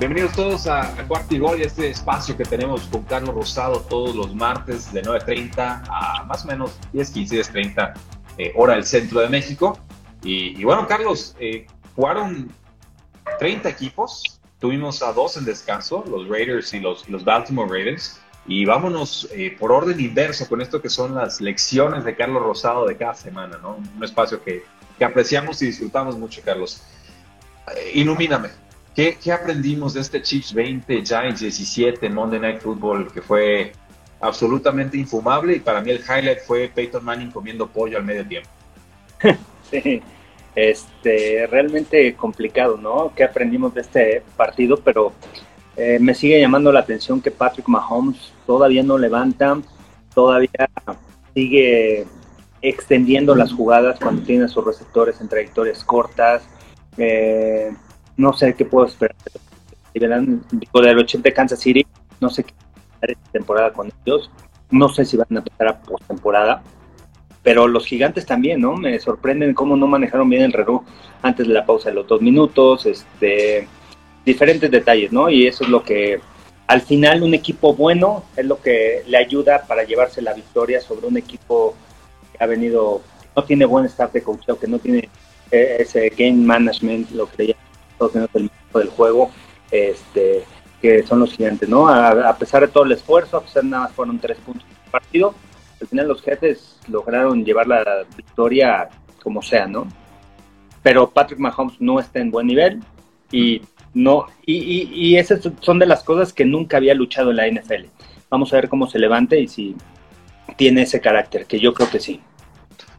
Bienvenidos todos a, a Cuarto y Gol, este espacio que tenemos con Carlos Rosado todos los martes de 9.30 a más o menos 10.15, 10.30 eh, hora del centro de México. Y, bueno, Carlos, eh, jugaron 30 equipos, tuvimos a dos en descanso, los Raiders y los, los Baltimore Raiders. Y vámonos eh, por orden inverso con esto que son las lecciones de Carlos Rosado de cada semana, ¿no? Un espacio que, que apreciamos y disfrutamos mucho, Carlos. ilumíname, ¿Qué, aprendimos de este Chiefs 20, Giants 17 en Monday Night Football que fue absolutamente infumable y para mí el highlight fue Peyton Manning comiendo pollo al medio tiempo? Sí, este, realmente complicado, ¿no? ¿Qué aprendimos de este partido? Pero eh, me sigue llamando la atención que Patrick Mahomes todavía no levanta, todavía sigue extendiendo las jugadas cuando tiene sus receptores en trayectorias cortas. Eh, no sé qué puedo esperar. Digo, del 80 Kansas City, no sé qué esta temporada con ellos. No sé si van a empezar a postemporada. Pero los gigantes también, ¿no? Me sorprenden cómo no manejaron bien el reloj antes de la pausa de los dos minutos. Este, diferentes detalles, ¿no? Y eso es lo que al final un equipo bueno es lo que le ayuda para llevarse la victoria sobre un equipo que ha venido, no tiene buen staff de coaching, que no tiene eh, ese game management, lo que del, del juego, este, que son los gigantes, ¿no? A, pesar de todo el esfuerzo, a pesar de nada más fueron tres puntos de partido, al final los jefes lograron llevar la victoria como sea, ¿no? Pero Patrick Mahomes no está en buen nivel y no y, y, esas son de las cosas que nunca había luchado en la NFL. Vamos a ver cómo se levante y si tiene ese carácter, que yo creo que sí.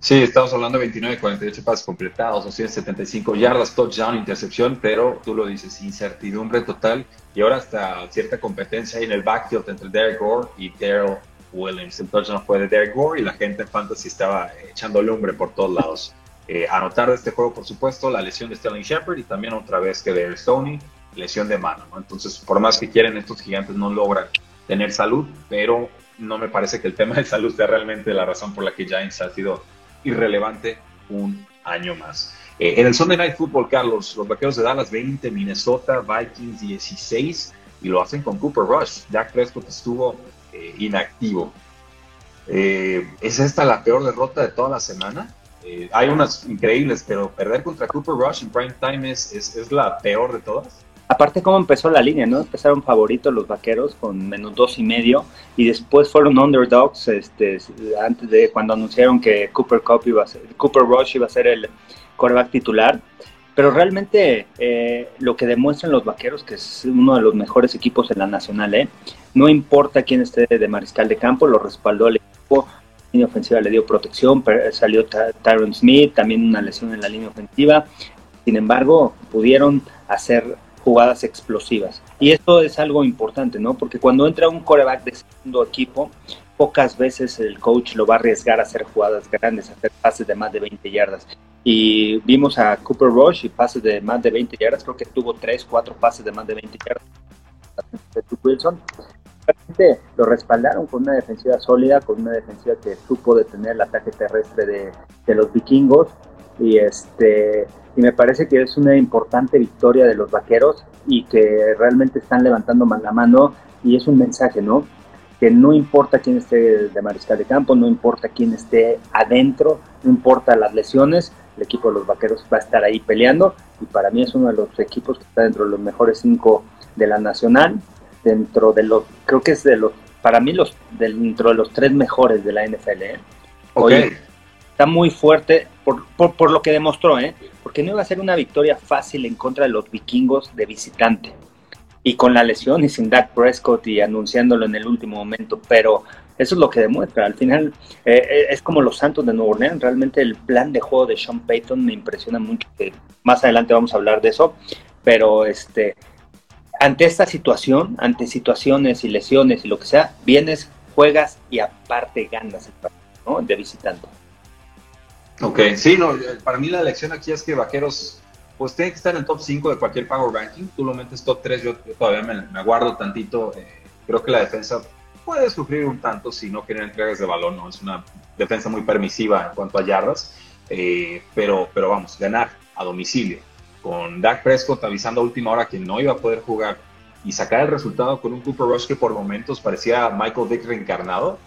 Sí, estamos hablando de 29, 48 pases completados, 275 yardas, touchdown, intercepción, pero tú lo dices, incertidumbre total. Y ahora hasta cierta competencia ahí en el backfield entre Derek Gore y Daryl Williams. El touchdown fue de Derek Gore y la gente en fantasy estaba echando lumbre por todos lados. Eh, anotar de este juego, por supuesto, la lesión de Sterling Shepard y también otra vez que de Stoney, lesión de mano. Entonces, por más que quieren, estos gigantes no logran tener salud, pero no me parece que el tema de salud sea realmente la razón por la que Giants ha sido irrelevante un año más. Eh, en el Sunday Night Football, Carlos, los vaqueros de Dallas 20, Minnesota Vikings 16 y lo hacen con Cooper Rush. Dak Prescott estuvo eh, inactivo. Eh, ¿Es esta la peor derrota de toda la semana? hay unas increíbles, pero perder contra Cooper Rush en prime time es la peor de todas. Aparte cómo empezó la línea, ¿no? Empezaron favoritos los vaqueros con menos dos y medio y después fueron underdogs, este, antes de cuando anunciaron que Cooper Cup iba a ser, Cooper Rush iba a ser el quarterback titular. Pero realmente eh, lo que demuestran los vaqueros, que es uno de los mejores equipos en la nacional, ¿eh? no importa quién esté de mariscal de campo, lo respaldó el equipo, la línea ofensiva le dio protección, salió Tyron Smith, también una lesión en la línea ofensiva. Sin embargo, pudieron hacer jugadas explosivas. Y esto es algo importante, ¿no? Porque cuando entra un coreback de segundo equipo, pocas veces el coach lo va a arriesgar a hacer jugadas grandes, a hacer pases de más de 20 yardas. Y vimos a Cooper Rush y pases de más de 20 yardas, creo que tuvo 3, 4 pases de más de 20 yardas. Wilson lo respaldaron con una defensiva sólida, con una defensiva que supo detener el ataque terrestre de, de los vikingos y este y me parece que es una importante victoria de los vaqueros y que realmente están levantando la mano y es un mensaje, ¿no? Que no importa quién esté de mariscal de campo, no importa quién esté adentro, no importa las lesiones, el equipo de los vaqueros va a estar ahí peleando y para mí es uno de los equipos que está dentro de los mejores cinco de la nacional, dentro de los, creo que es de los, para mí los, dentro de los tres mejores de la NFL. ¿eh? Está muy fuerte por, por, lo que demostró, ¿eh? porque no iba a ser una victoria fácil en contra de los vikingos de visitante. y con la lesión y sin Dak Prescott y anunciándolo en el último momento, pero eso es lo que demuestra. Al final eh, eh, es como los Santos de Nueva Orleans. Realmente el plan de juego de Sean Payton me impresiona mucho. Que más adelante vamos a hablar de eso. Pero este, ante esta situación, ante situaciones y lesiones y lo que sea, vienes, juegas y aparte ganas el partido ¿no? de visitante. Ok, sí, no, para mí la lección aquí es que Vaqueros pues tiene que estar en el top 5 de cualquier Power Ranking. Tú lo metes top 3, yo, todavía me, me, aguardo tantito. Eh, creo que la defensa puede sufrir un tanto si no quieren entregas de balón, ¿no? Es una defensa muy permisiva en cuanto a yardas, eh, pero, pero vamos, ganar a domicilio con Dak Prescott avisando a última hora que no iba a poder jugar y sacar el resultado con un Cooper Rush que por momentos parecía Michael Vick reencarnado,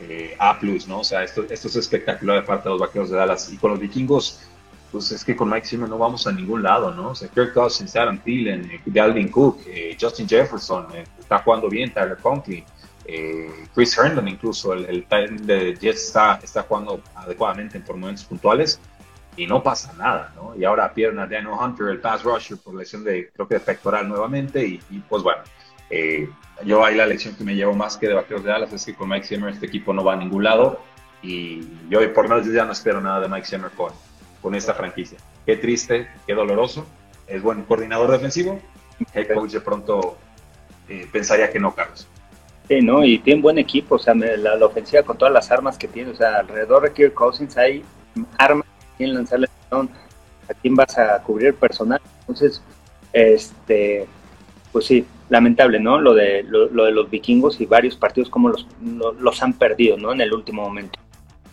eh, A+, ¿no? O sea, esto, esto es espectacular de parte de los Vaqueros de Dallas. Y con los vikingos, pues es que con Mike Zimmer no vamos a ningún lado, ¿no? O sea, Kirk Cousins, Adam Thielen, eh, Dalvin Cook, Justin Jefferson, está jugando bien, Tyler Conklin, eh, Chris Herndon incluso, el, el de Jets está, está jugando adecuadamente por momentos puntuales y no pasa nada, ¿no? Y ahora pierden a Daniel Hunter, el pass rusher, por lesión de, creo que de pectoral nuevamente y, pues bueno, eh, yo ahí la lección que me llevo más que de Vaqueros de Dallas es que con Mike Zimmer este equipo no va a ningún lado y yo por lo menos ya no espero nada de Mike Zimmer con, con esta franquicia. Qué triste, qué doloroso, es buen coordinador defensivo, head coach de pronto eh, pensaría que no, Carlos. Sí, ¿no? Y tiene buen equipo, o sea, la, ofensiva con todas las armas que tiene, o sea, alrededor de Kirk Cousins hay armas que quieren lanzarle a quién vas a cubrir personal. Entonces, este, pues sí, lamentable, ¿no? Lo de, lo, de los vikingos y varios partidos como los, los han perdido, ¿no? En el último momento.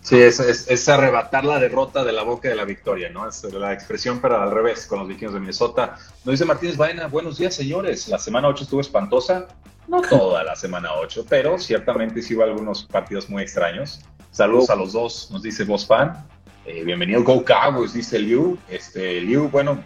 Sí, es, es, arrebatar la derrota de la boca de la victoria, ¿no? Es la expresión, pero al revés, con los vikingos de Minnesota. Nos dice Martínez Baena, buenos días, señores. La semana 8 estuvo espantosa. No toda la semana 8, pero ciertamente sí hubo algunos partidos muy extraños. Saludos a los dos, nos dice Vos Fan. Eh, bienvenido Go Cowboys, dice Liu. Este, Liu, bueno,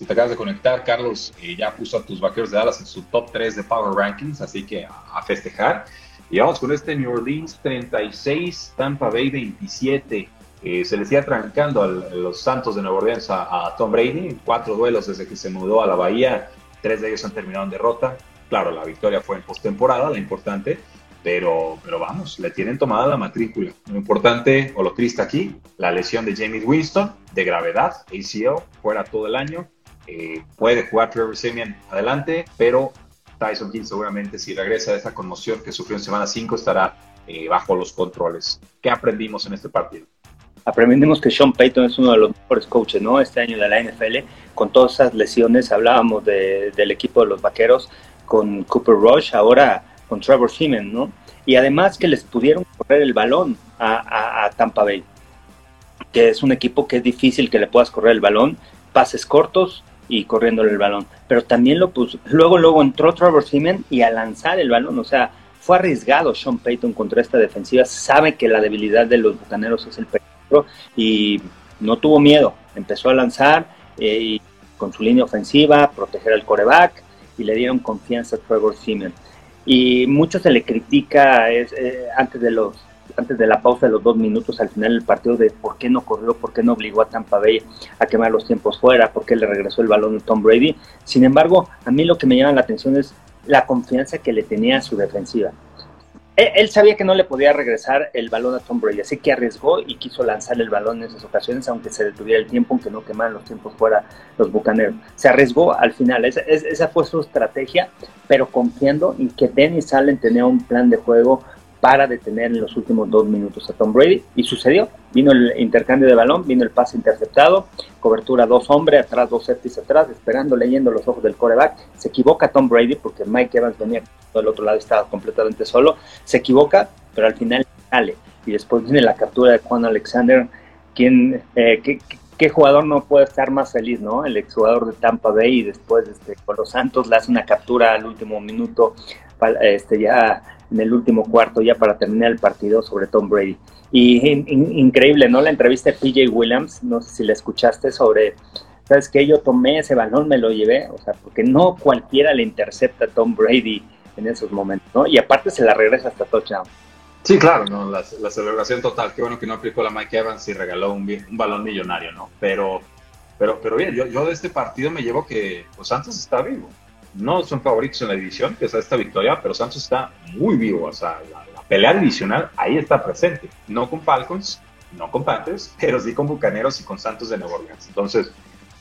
si te acabas de conectar, Carlos eh, ya puso a tus vaqueros de Dallas en su top 3 de Power Rankings, así que a festejar. Y vamos con este New Orleans 36, Tampa Bay 27. Eh, se le sigue trancando a los Santos de Nueva Orleans a, Tom Brady. Cuatro duelos desde que se mudó a la Bahía. Tres de ellos han terminado en derrota. Claro, la victoria fue en postemporada, la importante. Pero, pero vamos, le tienen tomada la matrícula. Lo importante o lo triste aquí, la lesión de James Winston de gravedad, ACL, fuera todo el año. Eh, puede jugar Trevor Simeon adelante, pero Tyson Hill seguramente si regresa de esa conmoción que sufrió en semana 5 estará eh, bajo los controles. ¿Qué aprendimos en este partido? Aprendimos que Sean Payton es uno de los mejores coaches, ¿no? Este año de la NFL, con todas esas lesiones, hablábamos del equipo de los vaqueros con Cooper Rush, ahora con Trevor Siemens, ¿no? Y además que les pudieron correr el balón a Tampa Bay, que es un equipo que es difícil que le puedas correr el balón, pases cortos, y corriéndole el balón. Pero también lo puso, luego, luego entró Trevor Simeon y a lanzar el balón, o sea, fue arriesgado Sean Payton contra esta defensiva, sabe que la debilidad de los bucaneros es el peligro y no tuvo miedo, empezó a lanzar eh, y con su línea ofensiva, proteger al coreback y le dieron confianza a Trevor Simeon. Y mucho se le critica eh, antes de los antes de la pausa de los dos minutos al final del partido de por qué no corrió, por qué no obligó a Tampa Bay a quemar los tiempos fuera, por qué le regresó el balón a Tom Brady. Sin embargo, a mí lo que me llama la atención es la confianza que le tenía a su defensiva. Él, sabía que no le podía regresar el balón a Tom Brady, así que arriesgó y quiso lanzar el balón en esas ocasiones, aunque se detuviera el tiempo, aunque no quemaran los tiempos fuera los bucaneros. Se arriesgó al final, esa, esa fue su estrategia, pero confiando en que Dennis Allen tenía un plan de juego para detener en los últimos dos minutos a Tom Brady. Y sucedió. Vino el intercambio de balón, vino el pase interceptado, cobertura dos hombres, atrás dos safeties atrás, esperando, leyendo los ojos del coreback. Se equivoca Tom Brady porque Mike Evans venía del otro lado, estaba completamente solo. Se equivoca, pero al final sale. Y después viene la captura de Juan Alexander, quien, eh, ¿qué, jugador no puede estar más feliz, no? El exjugador de Tampa Bay y después este, con los Santos le hace una captura al último minuto, este, ya en el último cuarto ya para terminar el partido sobre Tom Brady. Y increíble, ¿no? La entrevista de PJ Williams, no sé si la escuchaste sobre, ¿sabes qué? Yo tomé ese balón, me lo llevé, o sea, porque no cualquiera le intercepta a Tom Brady en esos momentos, ¿no? Y aparte se la regresa hasta touchdown. Sí, claro, ¿no? La, celebración total, qué bueno que no aplicó la Mike Evans y regaló un, balón millonario, ¿no? Pero, pero, pero bien, yo, yo de este partido me llevo que pues Santos está vivo no son favoritos en la división, que es esta victoria, pero Santos está muy vivo. O sea, la, pelea divisional ahí está presente. No con Falcons, no con Panthers, pero sí con Bucaneros y con Santos de Nueva Orleans. Entonces,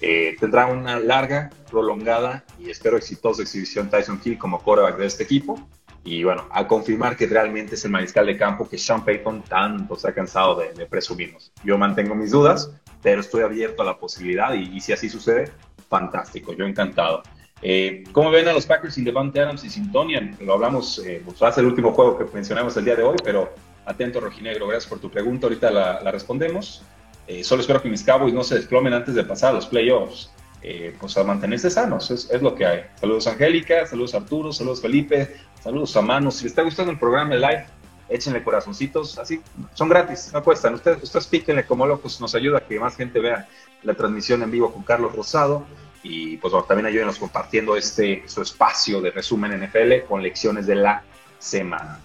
eh, tendrá una larga, prolongada y espero exitosa exhibición Tyson Hill como quarterback de este equipo. Y bueno, a confirmar que realmente es el mariscal de campo que Sean Payton tanto se ha cansado de, de presumirnos. Yo mantengo mis dudas, pero estoy abierto a la posibilidad y, si así sucede, fantástico, yo encantado. Eh, ¿Cómo ven a los Packers sin Devante Adams y sin Tonian? Lo hablamos, eh, pues hace el último juego que mencionamos el día de hoy, pero atento, Rojinegro, gracias por tu pregunta, ahorita la, respondemos. Eh, solo espero que mis Cowboys no se desplomen antes de pasar a los playoffs. Eh, pues a mantenerse sanos, es, es, lo que hay. Saludos Angélica, saludos Arturo, saludos Felipe, saludos a Manu. Si les está gustando el programa de live, échenle corazoncitos, así, son gratis, no cuestan. Ustedes, ustedes píquenle como locos, nos ayuda a que más gente vea la transmisión en vivo con Carlos Rosado. Y pues bueno, también ayúdenos compartiendo este su espacio de resumen NFL con lecciones de la semana.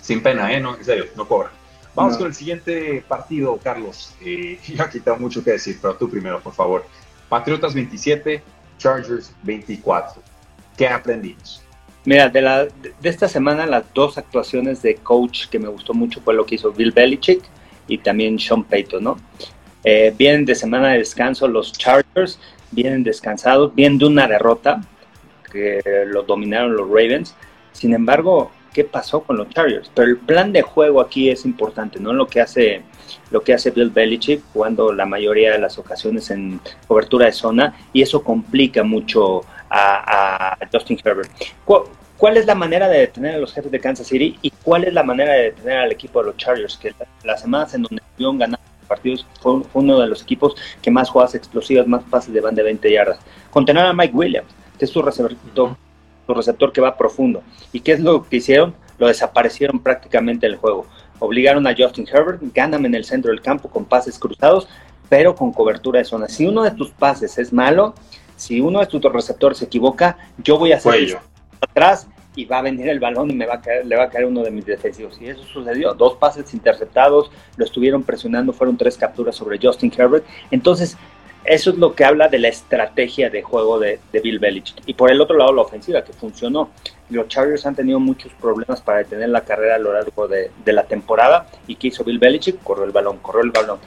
Sin pena, ¿eh? No, en serio, no cobran. Vamos con el siguiente partido, Carlos. Eh, ya quitado mucho que decir, pero tú primero, por favor. Patriotas 27, Chargers 24. ¿Qué aprendimos? Mira, de, la, de esta semana las dos actuaciones de coach que me gustó mucho fue lo que hizo Bill Belichick y también Sean Payton, ¿no? Eh, vienen de semana de descanso los Chargers, vienen descansados, vienen de una derrota que lo dominaron los Ravens. Sin embargo, ¿qué pasó con los Chargers? Pero el plan de juego aquí es importante, ¿no? Lo que hace lo que hace Bill Belichick jugando la mayoría de las ocasiones en cobertura de zona y eso complica mucho a, Justin Herbert. ¿Cuál, es la manera de detener a los jefes de Kansas City y cuál es la manera de detener al equipo de los Chargers? Que las semanas en donde estuvieron ganando partidos fue, uno de los equipos que más jugadas explosivas, más pases de van de 20 yardas. Contener a Mike Williams, que es su receptor, su receptor que va profundo. ¿Y qué es lo que hicieron? Lo desaparecieron prácticamente el juego. Obligaron a Justin Herbert, ganan en el centro del campo con pases cruzados, pero con cobertura de zona. Si uno de tus pases es malo, si uno de tus receptores se equivoca, yo voy a hacer atrás y va a venir el balón y me va a caer, le va a caer uno de mis defensivos. Y eso sucedió. Dos pases interceptados, lo estuvieron presionando, fueron tres capturas sobre Justin Herbert. Entonces, eso es lo que habla de la estrategia de juego de, Bill Belichick. Y por el otro lado, la ofensiva, que funcionó. Los Chargers han tenido muchos problemas para detener la carrera a lo largo de, de la temporada. ¿Y qué hizo Bill Belichick? Corrió el balón, corrió el balón.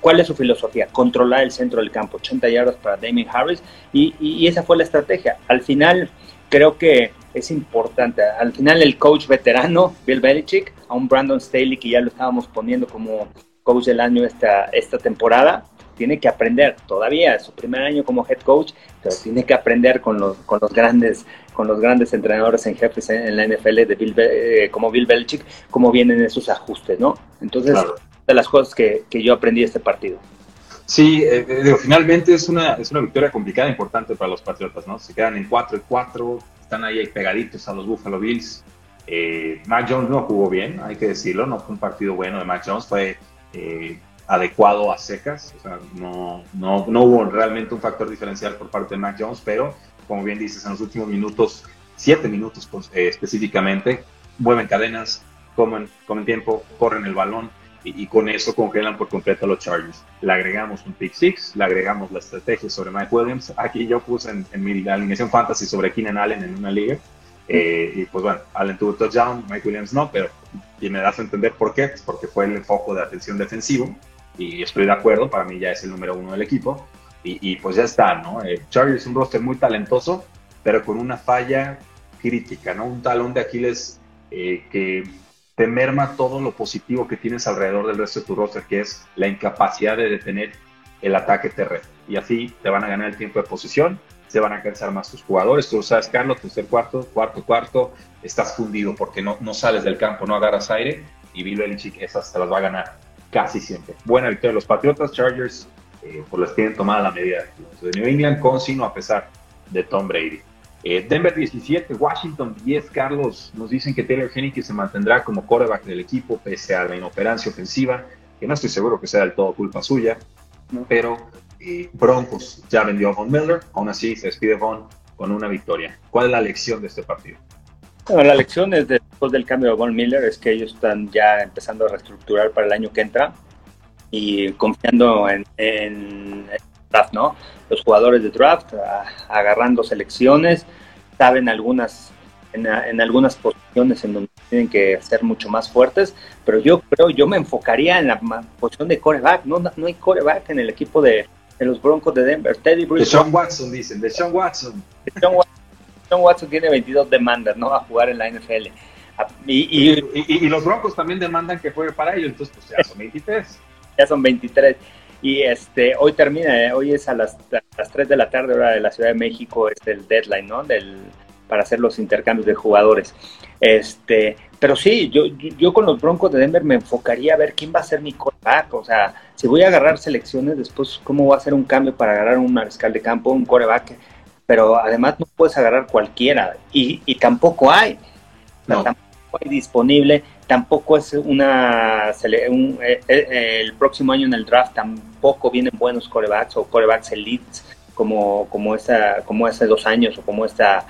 ¿Cuál es su filosofía? Controlar el centro del campo, 80 yardas para Damien Harris, y, esa fue la estrategia. Al final, creo que es importante. Al final, el coach veterano, Bill Belichick, a un Brandon Staley que ya lo estábamos poniendo como coach del año esta, esta temporada, tiene que aprender todavía, su primer año como head coach, pero tiene que aprender con los, con los grandes con los grandes entrenadores en jefes en, la NFL de Bill, eh, como Bill Belichick, cómo vienen esos ajustes, ¿no? Entonces, de las cosas que, que yo aprendí de este partido. Sí, eh, eh finalmente es una, es una victoria complicada, importante para los Patriotas, ¿no? Se quedan en 4 y 4, están ahí pegaditos a los Buffalo Bills. Eh, Mac Jones no jugó bien, hay que decirlo, no fue un partido bueno de Mac Jones, fue eh, adecuado a secas, o sea, no, no, no, hubo realmente un factor diferencial por parte de Mac Jones, pero como bien dices, en los últimos minutos, 7 minutos pues, específicamente, mueven cadenas, comen, comen tiempo, corren el balón, y, con eso congelan por completo a los Chargers. Le agregamos un pick six, le agregamos la estrategia sobre Mike Williams. Aquí yo puse en, mi alineación fantasy sobre Keenan Allen en una liga. Eh, y pues bueno, Allen tuvo touchdown, Mike Williams no, pero y me das a entender por qué, pues porque fue el foco de atención defensivo y estoy de acuerdo, para mí ya es el número uno del equipo y, pues ya está, ¿no? Eh, Chargers es un roster muy talentoso, pero con una falla crítica, ¿no? Un talón de Aquiles eh, que te merma todo lo positivo que tienes alrededor del resto de tu roster, que es la incapacidad de detener el ataque terrestre. Y así te van a ganar el tiempo de posición, se van a cansar más tus jugadores. Tú sabes, Carlos, tercer cuarto, cuarto, cuarto, estás fundido porque no, no sales del campo, no agarras aire. Y Bill Belichick esas te las va a ganar casi siempre. Buena victoria de los Patriotas, Chargers, eh, pues les tienen tomada la medida de New England con sino a pesar de Tom Brady. Eh, Denver 17, Washington 10, Carlos. Nos dicen que Taylor Henneke se mantendrá como quarterback del equipo pese a la inoperancia ofensiva, que no estoy seguro que sea del todo culpa suya, pero eh, Broncos ya vendió a Von Miller, aún así se despide Von con una victoria. ¿Cuál es la lección de este partido? la lección es después del cambio de Von Miller es que ellos están ya empezando a reestructurar para el año que entra y confiando en, en draft, ¿no? Los jugadores de draft, agarrando selecciones saben algunas en, algunas posiciones en donde tienen que ser mucho más fuertes, pero yo creo, yo me enfocaría en la posición de coreback, no, no hay coreback en el equipo de, los Broncos de Denver. Teddy De Sean Watson, dicen, de Sean Watson. De Sean Watson. tiene 22 demandas, ¿no? A jugar en la NFL. Y, y, los Broncos también demandan que juegue para ellos, entonces pues ya son 23. Ya son 23. Y este, hoy termina, ¿eh? hoy es a las, a las 3 de la tarde, hora de la Ciudad de México, es el deadline, ¿no? Del, para hacer los intercambios de jugadores. Este, pero sí, yo, yo con los Broncos de Denver me enfocaría a ver quién va a ser mi coreback. O sea, si voy a agarrar selecciones, después cómo va a hacer un cambio para agarrar un mariscal de campo, un coreback. Pero además no puedes agarrar cualquiera. Y, y tampoco hay. Tampoco hay disponible. Tampoco es una. Un, eh, eh, el próximo año en el draft tampoco vienen buenos corebacks o corebacks elites como, como, esa, como hace dos años o como esta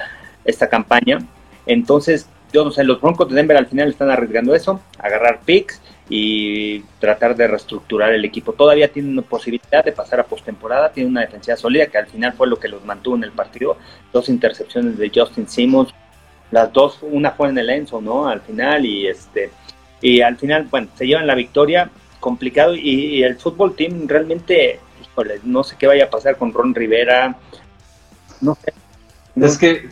esta campaña. Entonces, yo no sé, los Broncos de Denver al final están arriesgando eso, agarrar picks y tratar de reestructurar el equipo. Todavía tienen una posibilidad de pasar a postemporada, tiene una defensiva sólida que al final fue lo que los mantuvo en el partido. Dos intercepciones de Justin Simmons, las dos, una fue en el Enzo, ¿no? Al final y este y al final, bueno, se llevan la victoria, complicado y, y el fútbol team realmente, híjole, no sé qué vaya a pasar con Ron Rivera, no sé. Es que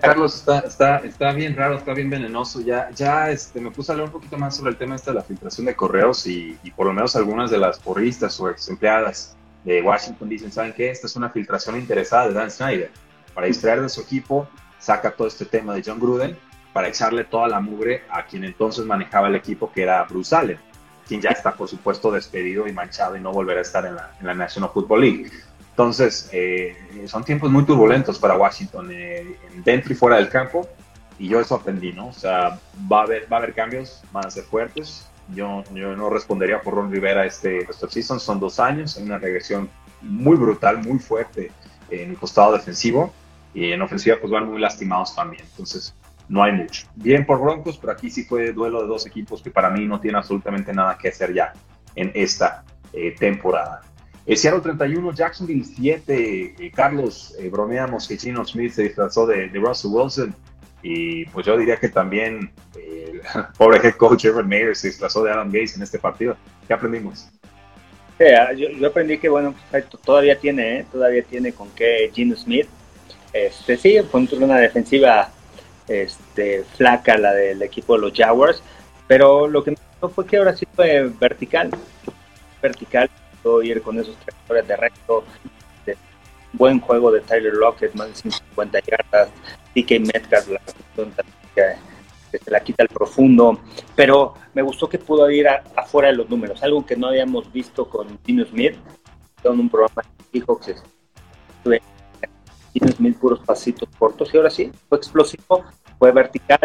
Carlos, está, está, está bien raro, está bien venenoso. Ya, ya este, me puse a leer un poquito más sobre el tema este de la filtración de correos y, por lo menos algunas de las porristas o ex empleadas de Washington dicen, ¿saben qué? Esta es una filtración interesada de Dan Snyder. Para distraer de su equipo, saca todo este tema de John Gruden para echarle toda la mugre a quien entonces manejaba el equipo, que era Bruce Allen, quien ya está, por supuesto, despedido y manchado y no volverá a estar en la, en la National Football League. Entonces, eh, son tiempos muy turbulentos para Washington, eh, dentro y fuera del campo, y yo eso aprendí, ¿no? O sea, va a haber, va a haber cambios, van a ser fuertes. Yo, yo no respondería por Ron Rivera este, este season, son dos años, hay una regresión muy brutal, muy fuerte en el costado defensivo, y en ofensiva pues van muy lastimados también, entonces no hay mucho. Bien por Broncos, pero aquí sí fue duelo de dos equipos que para mí no tienen absolutamente nada que hacer ya en esta eh, temporada. El Seattle 31, Jacksonville 7. Eh, Carlos, eh, bromeamos que Gino Smith se disfrazó de, Russell Wilson. Y pues yo diría que también el pobre head coach Evan Mayer se disfrazó de Adam Gates en este partido. ¿Qué aprendimos? Ah, yo, aprendí que, bueno, todavía tiene, ¿eh? todavía tiene con qué Gino Smith. Este, sí, fue una defensiva este, flaca la del equipo de los Jaguars, pero lo que me gustó fue que ahora sí fue vertical. Vertical, ir con esos trayectorias de recto, buen juego de Tyler Lockett, más de 150 yardas, DK Metcalf, la se la quita el profundo, pero me gustó que pudo ir afuera de los números, algo que no habíamos visto con Dino Smith, en un programa de Seahawks, Dino Smith puros pasitos cortos y ahora sí, fue explosivo, fue vertical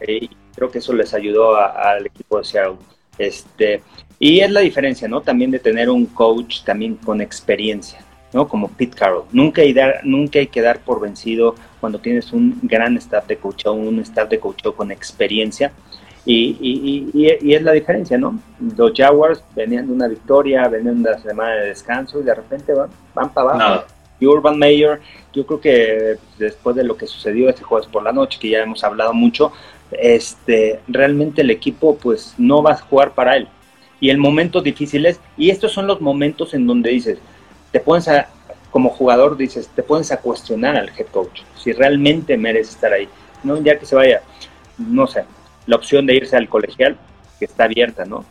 eh, y creo que eso les ayudó al equipo de Seattle. Este, y es la diferencia, ¿no? También de tener un coach también con experiencia, ¿no? Como Pete Carroll. Nunca hay, dar, nunca hay que dar por vencido cuando tienes un gran staff de coach o un staff de coach con experiencia. Y, y, es la diferencia, ¿no? Los Jaguars venían de una victoria, venían de una semana de descanso y de repente van, van para abajo. Y Urban Meyer, yo creo que después de lo que sucedió este jueves por la noche, que ya hemos hablado mucho, este, realmente el equipo pues no va a jugar para él. Y el momento difícil es, y estos son los momentos en donde dices, te pones a, como jugador dices, te pones a cuestionar al head coach, si realmente merece estar ahí. No, ya que se vaya, no sé, la opción de irse al colegial, que está abierta, ¿no?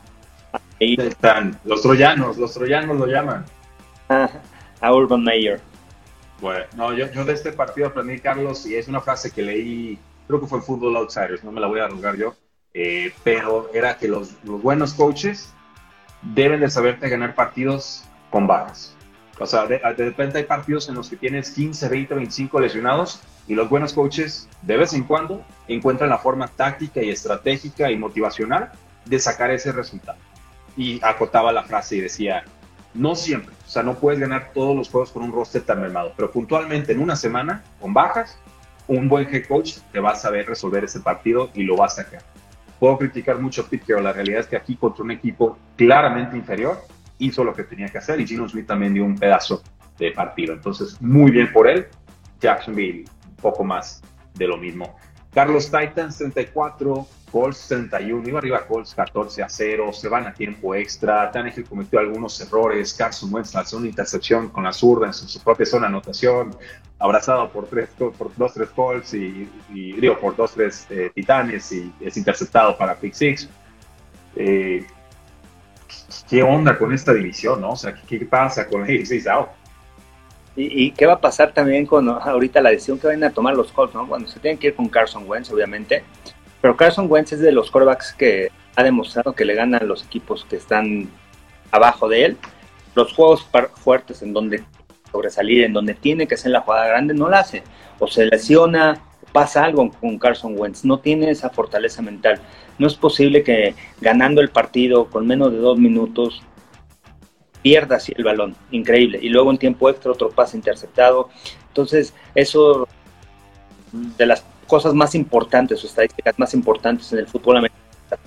Ahí están los troyanos, los troyanos lo llaman. a Urban Meyer. Bueno, no, yo, de este partido aprendí, Carlos, y es una frase que leí creo que fue en Football Outsiders, no me la voy a arrugar yo, eh, pero era que los, buenos coaches deben de saberte ganar partidos con bajas. O sea, de, repente hay partidos en los que tienes 15, 20, 25 lesionados y los buenos coaches de vez en cuando encuentran la forma táctica y estratégica y motivacional de sacar ese resultado. Y acotaba la frase y decía, no siempre, o sea, no puedes ganar todos los juegos con un roster tan mermado, pero puntualmente en una semana, con bajas, un buen head coach te va a saber resolver ese partido y lo va a sacar. Puedo criticar mucho a Pete la realidad es que aquí contra un equipo claramente inferior hizo lo que tenía que hacer y Gino Smith también dio un pedazo de partido. Entonces, muy bien por él. Jacksonville un poco más de lo mismo. Carlos Titans 34, Colts 31, iba arriba Colts 14 a 0, se van a tiempo extra, Tannehill cometió algunos errores, Carson Wentz lanzó una intercepción con la zurda en su, propia zona anotación, abrazado por, tres, por dos, tres Colts y, digo, por dos, tres eh, Titanes y es interceptado para Pick Six. Eh, ¿Qué onda con esta división, no? O sea, ¿qué, pasa con el South? ¿Y, qué va a pasar también con ahorita la decisión que van a tomar los Colts, ¿no? Cuando se tienen que ir con Carson Wentz, obviamente. Pero Carson Wentz es de los quarterbacks que ha demostrado que le ganan los equipos que están abajo de él. Los juegos fuertes en donde sobresalir, en donde tiene que ser la jugada grande, no la hace. O se lesiona, pasa algo con Carson Wentz. No tiene esa fortaleza mental. No es posible que ganando el partido con menos de dos minutos pierda así el balón, increíble. Y luego en tiempo extra otro pase interceptado. Entonces, eso de las cosas más importantes o estadísticas más importantes en el fútbol americano,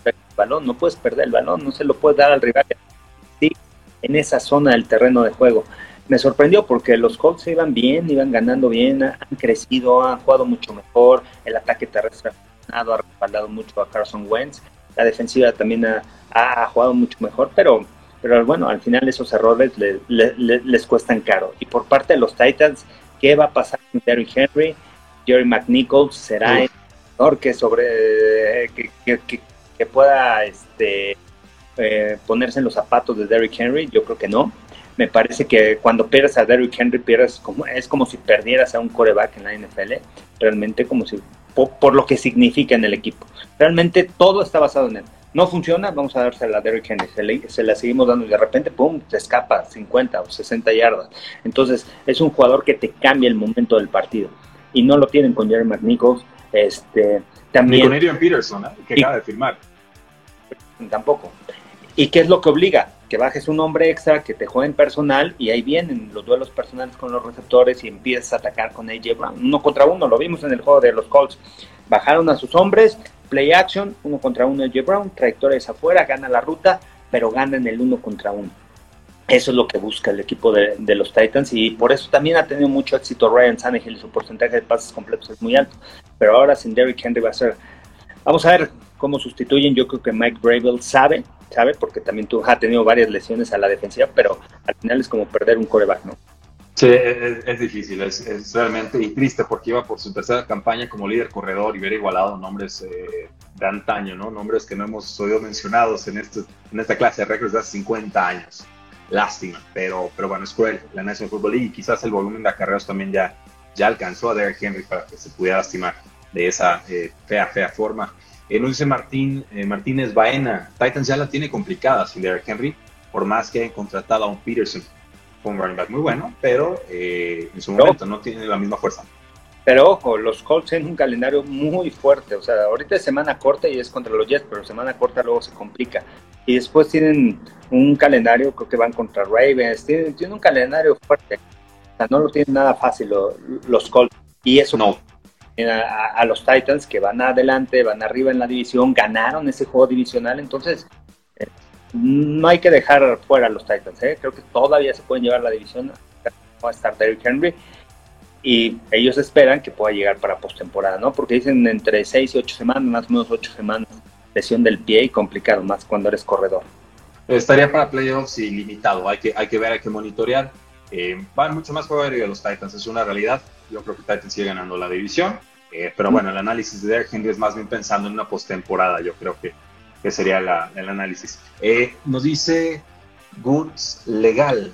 el balón, no puedes perder el balón, no se lo puedes dar al rival en esa zona del terreno de juego. Me sorprendió porque los Colts iban bien, iban ganando bien, han crecido, han jugado mucho mejor, el ataque terrestre ha respaldado mucho a Carson Wentz, la defensiva también ha, ha jugado mucho mejor, pero pero bueno, al final esos errores les cuestan caro. Y por parte de los Titans, ¿qué va a pasar con Derrick Henry? Jerry McNichols será el que sobre que, que, pueda este, eh, ponerse en los zapatos de Derrick Henry, yo creo que no. Me parece que cuando pierdes a Derrick Henry pierdes como es como si perdieras a un coreback en la NFL, realmente como si por lo que significa en el equipo. Realmente todo está basado en él no funciona, vamos a dársela a Derrick Henry, se, la seguimos dando y de repente, ¡pum!, te escapa 50 o 60 yardas. Entonces, es un jugador que te cambia el momento del partido. Y no lo tienen con Jerry McNichols. Este, también, Ni con Adrian Peterson, ¿eh? que acaba de firmar. Tampoco. ¿Y qué es lo que obliga? Que bajes un hombre extra, que te jueguen personal y ahí vienen los duelos personales con los receptores y empiezas a atacar con AJ Brown. Uno contra uno, lo vimos en el juego de los Colts. Bajaron a sus hombres, play action, uno contra uno de J. Brown, trayectorias afuera, gana la ruta, pero gana en el uno contra uno. Eso es lo que busca el equipo de, los Titans y por eso también ha tenido mucho éxito Ryan Tannehill y su porcentaje de pases completos es muy alto. Pero ahora sin Derrick Henry va a ser... Vamos a ver cómo sustituyen. Yo creo que Mike Bravel sabe, sabe, porque también tú, ha tenido varias lesiones a la defensiva, pero al final es como perder un coreback, ¿no? Sí, es, difícil, es, realmente y triste porque iba por su tercera campaña como líder corredor y hubiera igualado nombres eh, de antaño, ¿no? Nombres que no hemos oído mencionados en, este, en esta clase de récords de hace 50 años. Lástima, pero, pero bueno, es cruel la National Football League y quizás el volumen de acarreos también ya, ya alcanzó a Derrick Henry para que se pudiera lastimar de esa eh, fea, fea forma. Eh, nos dice Martín, eh, Martínez Baena, Titans ya la tiene complicada sin Derrick Henry, por más que hayan contratado a un Peterson un running back muy bueno, pero eh, en su momento no tiene la misma fuerza. Pero ojo, los Colts tienen un calendario muy fuerte. O sea, ahorita es semana corta y es contra los Jets, pero semana corta luego se complica. Y después tienen un calendario, creo que van contra Ravens. Tienen, un calendario fuerte. O sea, no lo tienen nada fácil los, Colts. Y eso no. A, a, los Titans que van adelante, van arriba en la división, ganaron ese juego divisional. Entonces, no hay que dejar fuera a los Titans, ¿eh? creo que todavía se pueden llevar la división, va a estar Derrick Henry y ellos esperan que pueda llegar para postemporada, ¿no? Porque dicen entre 6 y 8 semanas, más o menos 8 semanas, lesión del pie y complicado más cuando eres corredor. Estaría para playoffs y limitado, hay que, hay que ver, hay que monitorear. Eh, van mucho más por de los Titans, es una realidad. Yo creo que Titans sigue ganando la división, eh, pero bueno, el análisis de Derrick Henry es más bien pensando en una postemporada, yo creo que que sería el análisis. Eh, nos dice Goods Legal.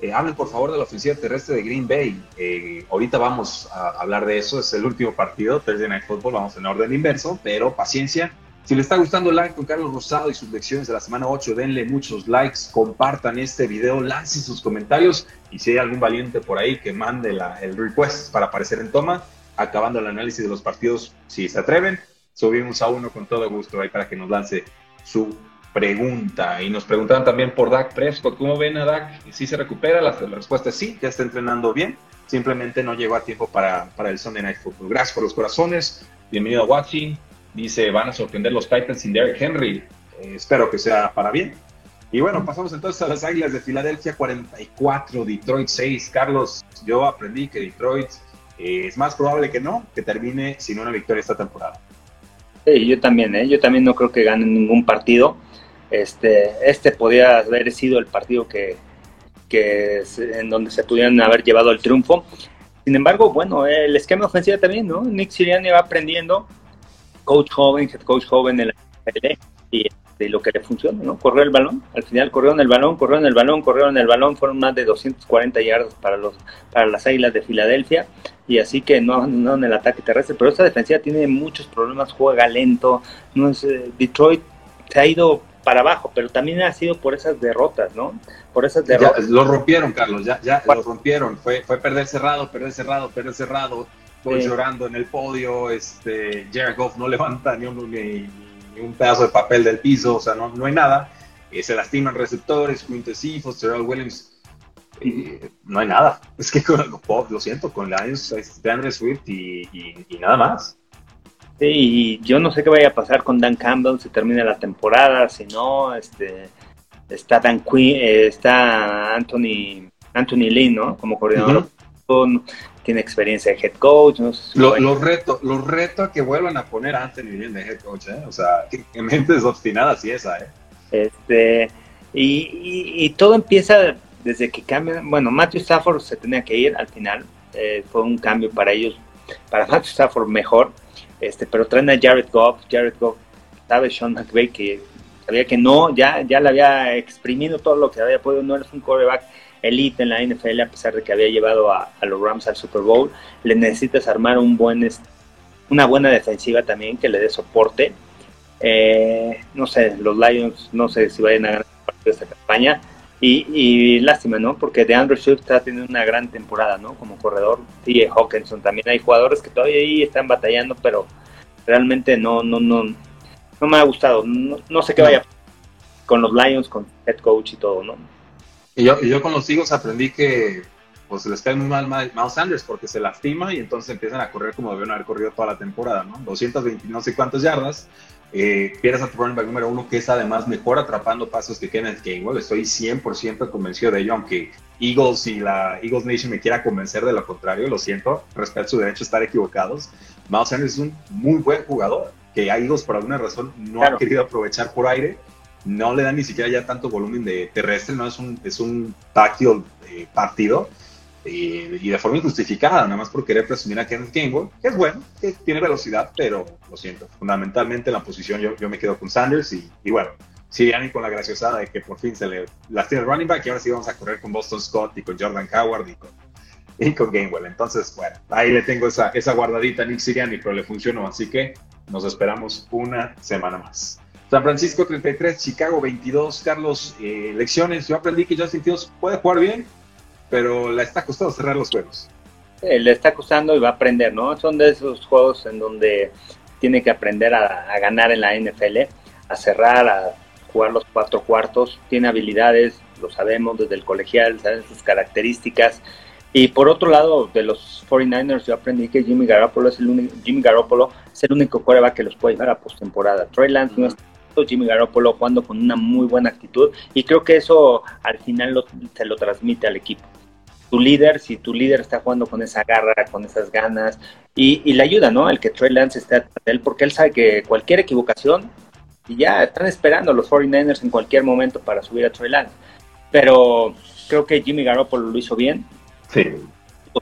Eh, hablen por favor de la ofensiva terrestre de Green Bay. Ahorita vamos a hablar de eso, es el último partido, Thursday Night Football, vamos en orden inverso, pero paciencia. Si les está gustando el like con Carlos Rosado y sus lecciones de la semana 8, denle muchos likes, compartan este video, lancen sus comentarios y si hay algún valiente por ahí que mande el request para aparecer en toma, acabando el análisis de los partidos, si se atreven, subimos a uno con todo gusto ahí para que nos lance su pregunta. Y nos preguntaban también por Dak Prescott. ¿Cómo ven a Dak? ¿Sí se recupera? La, respuesta es sí, ya está entrenando bien. Simplemente no llegó a tiempo para, para el Sunday Night Football. Gracias por los corazones. Bienvenido a Watching. Dice, van a sorprender los Titans sin Derrick Henry. Eh, espero que sea para bien. Y bueno, pasamos entonces a las Águilas de Filadelfia 44, Detroit 6. Carlos, yo aprendí que Detroit eh, es más probable que no, que termine sin una victoria esta temporada. Sí, yo también, ¿eh? yo también no creo que ganen ningún partido. Este, este podría haber sido el partido que, que en donde se pudieran haber llevado el triunfo. Sin embargo, bueno, el esquema ofensivo también, ¿no? Nick Sirianni va aprendiendo, coach joven, head coach joven en la y de lo que le funciona, ¿no? Corrió el balón, al final corrieron el balón, corrieron el balón, corrieron el balón, fueron más de 240 yardas para los para las Águilas de Filadelfia y así que no abandonaron el ataque terrestre, pero esta defensiva tiene muchos problemas, juega lento, no es eh, Detroit se ha ido para abajo, pero también ha sido por esas derrotas, ¿no? Por esas derrotas. lo rompieron, Carlos, ya, ya lo rompieron, fue, fue perder cerrado, perder cerrado, perder cerrado, fue llorando en el podio, este, Jared Goff no levanta ni un, ni, un pedazo de papel del piso, o sea, no, no hay nada. Eh, se lastiman receptores, Quintus Sifos, Terrell Williams. Eh, no hay nada. Es que con Pop, lo siento, con Lions es DeAndre Swift y, y, nada más. Sí, y yo no sé qué vaya a pasar con Dan Campbell si termina la temporada, si no, este, está Dan Quinn, eh, está Anthony, Anthony Lee, ¿no? Como coordinador tiene experiencia de head coach. los reto, lo reto a que vuelvan a poner a Anthony bien de head coach, ¿eh? O sea, que, mentes obstinadas y esa, ¿eh? Este, y, todo empieza desde que cambian. Bueno, Matthew Stafford se tenía que ir al final. Eh, fue un cambio para ellos, para Matthew Stafford mejor. Este, pero traen a Jared Goff. Jared Goff, sabe Sean McVay que sabía que no, ya, ya le había exprimido todo lo que había podido. No es un quarterback elite en la NFL, a pesar de que había llevado a, los Rams al Super Bowl. Le necesitas armar un buen, una buena defensiva también que le dé soporte. Eh, no sé, los Lions, no sé si vayan a ganar esta campaña. Y, lástima, ¿no? Porque de Andrew Swift está teniendo una gran temporada, ¿no? Como corredor. Y Hawkinson también hay jugadores que todavía ahí están batallando, pero realmente no, no, no, no me ha gustado. No, no sé qué vaya con los Lions, con head coach y todo, ¿no? Y yo, yo con los hijos aprendí que pues les cae muy mal Miles Sanders porque se lastima y entonces empiezan a correr como deben haber corrido toda la temporada, ¿no? 220 no sé cuántas yardas. Eh, pierdes a tu running back número uno, que es además mejor atrapando pasos que Kenneth Gainwell. Estoy 100% convencido de ello, aunque Eagles y la Eagles Nation me quiera convencer de lo contrario, lo siento, respeto su derecho a estar equivocados. Miles Sanders es un muy buen jugador que a Eagles por alguna razón no ha querido aprovechar por aire no le da ni siquiera ya tanto volumen de terrestre, no es un, es un eh, partido eh, y de forma injustificada, nada más por querer presumir a Kenneth Gainwell, que es bueno, que tiene velocidad, pero lo siento, fundamentalmente en la posición yo, yo me quedo con Sanders y, y bueno, Sirianni con la graciosada de que por fin se le las tiene el running back y ahora sí vamos a correr con Boston Scott y con Jordan Howard y con, y con. Entonces, bueno, ahí le tengo esa, esa guardadita a Nick Sirianni, pero le funcionó, así que nos esperamos una semana más. San Francisco 33, Chicago 22. Carlos, eh, lecciones. Yo aprendí que Justin Fields puede jugar bien, pero le está costando cerrar los juegos. le está costando y va a aprender, ¿no? Son de esos juegos en donde tiene que aprender a, ganar en la NFL, a cerrar, a jugar los cuatro cuartos. Tiene habilidades, lo sabemos desde el colegial, saben sus características. Y por otro lado, de los 49ers, yo aprendí que Jimmy Garoppolo es el único, Jimmy Garoppolo es el único quarterback que los puede llevar a postemporada. Trey Lance no está Jimmy Garoppolo jugando con una muy buena actitud y creo que eso al final se lo transmite al equipo. Tu líder, si tu líder está jugando con esa garra, con esas ganas y, y le ayuda, ¿no? El que Trey Lance esté atrás de él porque él sabe que cualquier equivocación y ya están esperando los 49ers en cualquier momento para subir a Trey Lance. Pero creo que Jimmy Garoppolo lo hizo bien. Sí.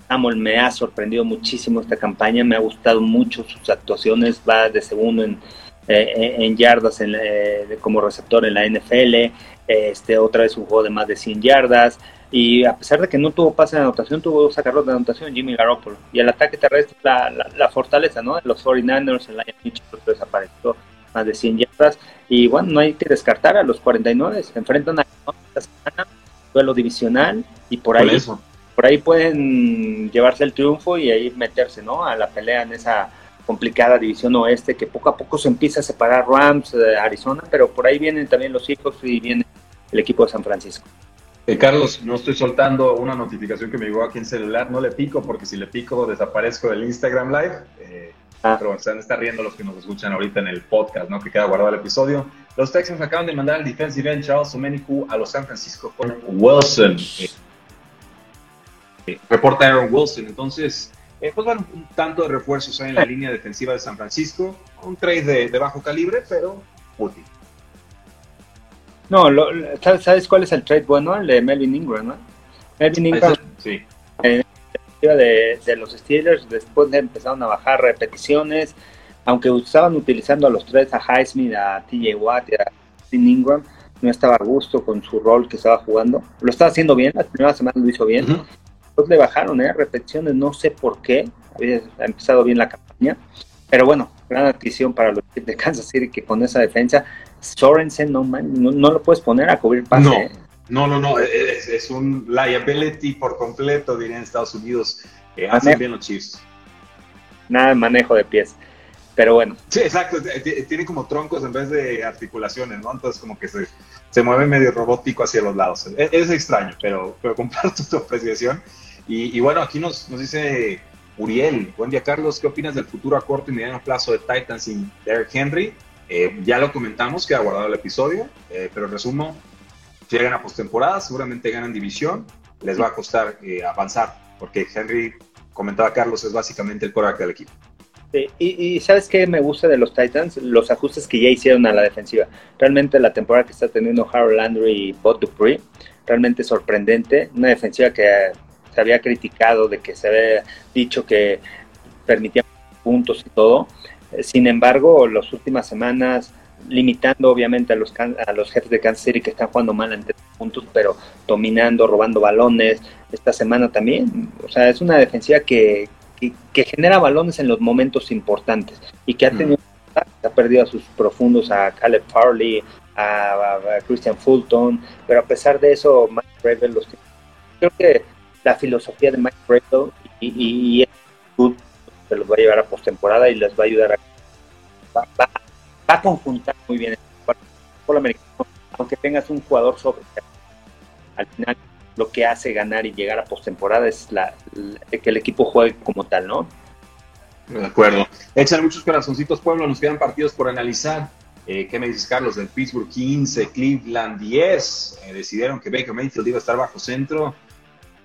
Samuel me ha sorprendido muchísimo esta campaña, me ha gustado mucho sus actuaciones, va de segundo en, eh, en yardas eh, como receptor en la NFL, este, otra vez un juego de más de 100 yardas, y a pesar de que no tuvo pase de anotación, tuvo dos sacarlos de anotación Jimmy Garoppolo. Y el ataque terrestre, la, la, fortaleza ¿no? de los 49ers, el Lion Mitchell desapareció más de 100 yardas. Y bueno, no hay que descartar a los 49, se enfrentan a esta semana, duelo divisional, y por ahí, por ahí pueden llevarse el triunfo y ahí meterse ¿no? a la pelea en esa complicada división oeste que poco a poco se empieza a separar Rams, de Arizona, pero por ahí vienen también los hijos y viene el equipo de San Francisco. Eh, Carlos, no estoy soltando una notificación que me llegó aquí en celular, no le pico porque si le pico desaparezco del Instagram Live. Eh, ah. Pero se van riendo los que nos escuchan ahorita en el podcast, ¿no? Que queda guardado el episodio. Los Texans acaban de mandar al defensive end Charles Omeniku a los San Francisco con Wilson. Eh, reporta Aaron Wilson. Entonces, Eh, pues bueno, un tanto de refuerzos en la línea defensiva de San Francisco. Un trade de, bajo calibre, pero útil. No, ¿sabes cuál es el trade bueno? El de Melvin Ingram, ¿no? Melvin Ingram. Sí. Eh, de, de, los Steelers, después le empezaron a bajar repeticiones, aunque estaban utilizando a los tres, a Highsmith, a TJ Watt y a Ingram, no estaba a gusto con su rol que estaba jugando. Lo estaba haciendo bien, la primera semana lo hizo bien. Después le bajaron ¿eh? repeticiones, no sé por qué. Había empezado bien la campaña. Pero bueno, gran adquisición para los de Kansas City que con esa defensa, Sorensen no, no, lo puedes poner a cubrir pase. No, ¿eh? no, no, no, es, un liability por completo, diría en Estados Unidos. Eh, hacen bien los Chiefs. Nada de manejo de pies. Pero bueno. Sí, exacto. Tiene como troncos en vez de articulaciones, ¿no? Entonces como que se, se mueve medio robótico hacia los lados. Es, es extraño, pero, pero comparto tu apreciación. Y, y, bueno, aquí nos, nos dice Uriel. Buen día, Carlos. ¿Qué opinas del futuro a corto y mediano plazo de Titans sin Derrick Henry? Eh, ya lo comentamos, que ha guardado el episodio, eh, pero resumo, llegan a postemporada, seguramente ganan división, les va a costar eh, avanzar, porque Henry, comentaba Carlos, es básicamente el coreback del equipo y, ¿sabes qué me gusta de los Titans? Los ajustes que ya hicieron a la defensiva. Realmente la temporada que está teniendo Harold Landry y Bob Dupree, realmente sorprendente. Una defensiva que se había criticado de que se había dicho que permitía puntos y todo. Sin embargo, las últimas semanas, limitando obviamente a los, a los jefes de Kansas City que están jugando mal en tres puntos, pero dominando, robando balones. Esta semana también. O sea, es una defensiva que, que, genera balones en los momentos importantes y que ha tenido ha perdido a sus profundos a Caleb Farley, a, Christian Fulton, pero a pesar de eso, Mike Gravel los creo que la filosofía de Mike Gravel y, y, se los va a llevar a postemporada y les va a ayudar a va, a conjuntar muy bien el americano, aunque tengas un jugador sobre al final lo que hace ganar y llegar a postemporada es la, que el equipo juegue como tal, ¿no? De acuerdo. Echan muchos corazoncitos, pueblo. Nos quedan partidos por analizar. Eh, ¿Qué me dices, Carlos? Del Pittsburgh 15, Cleveland 10. Eh, decidieron que Baker Mayfield iba a estar bajo centro.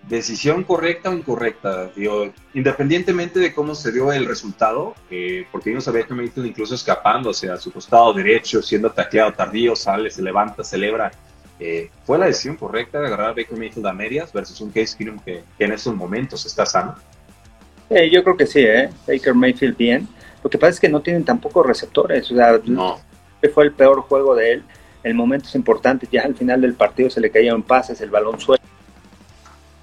¿Decisión correcta o incorrecta? independientemente de cómo se dio el resultado, eh, porque vimos a Baker Mayfield incluso escapándose a su costado derecho, siendo tacleado tardío, sale, se levanta, celebra eh, ¿Fue la decisión correcta de agarrar a Baker Mayfield a medias versus un Case Keenum que, en estos momentos está sano? Eh, yo creo que sí, ¿eh? Baker Mayfield bien. Lo que pasa es que no tienen tampoco receptores. O sea, no. fue el peor juego de él. En momentos importantes, ya al final del partido se le caían pases, el balón suelto.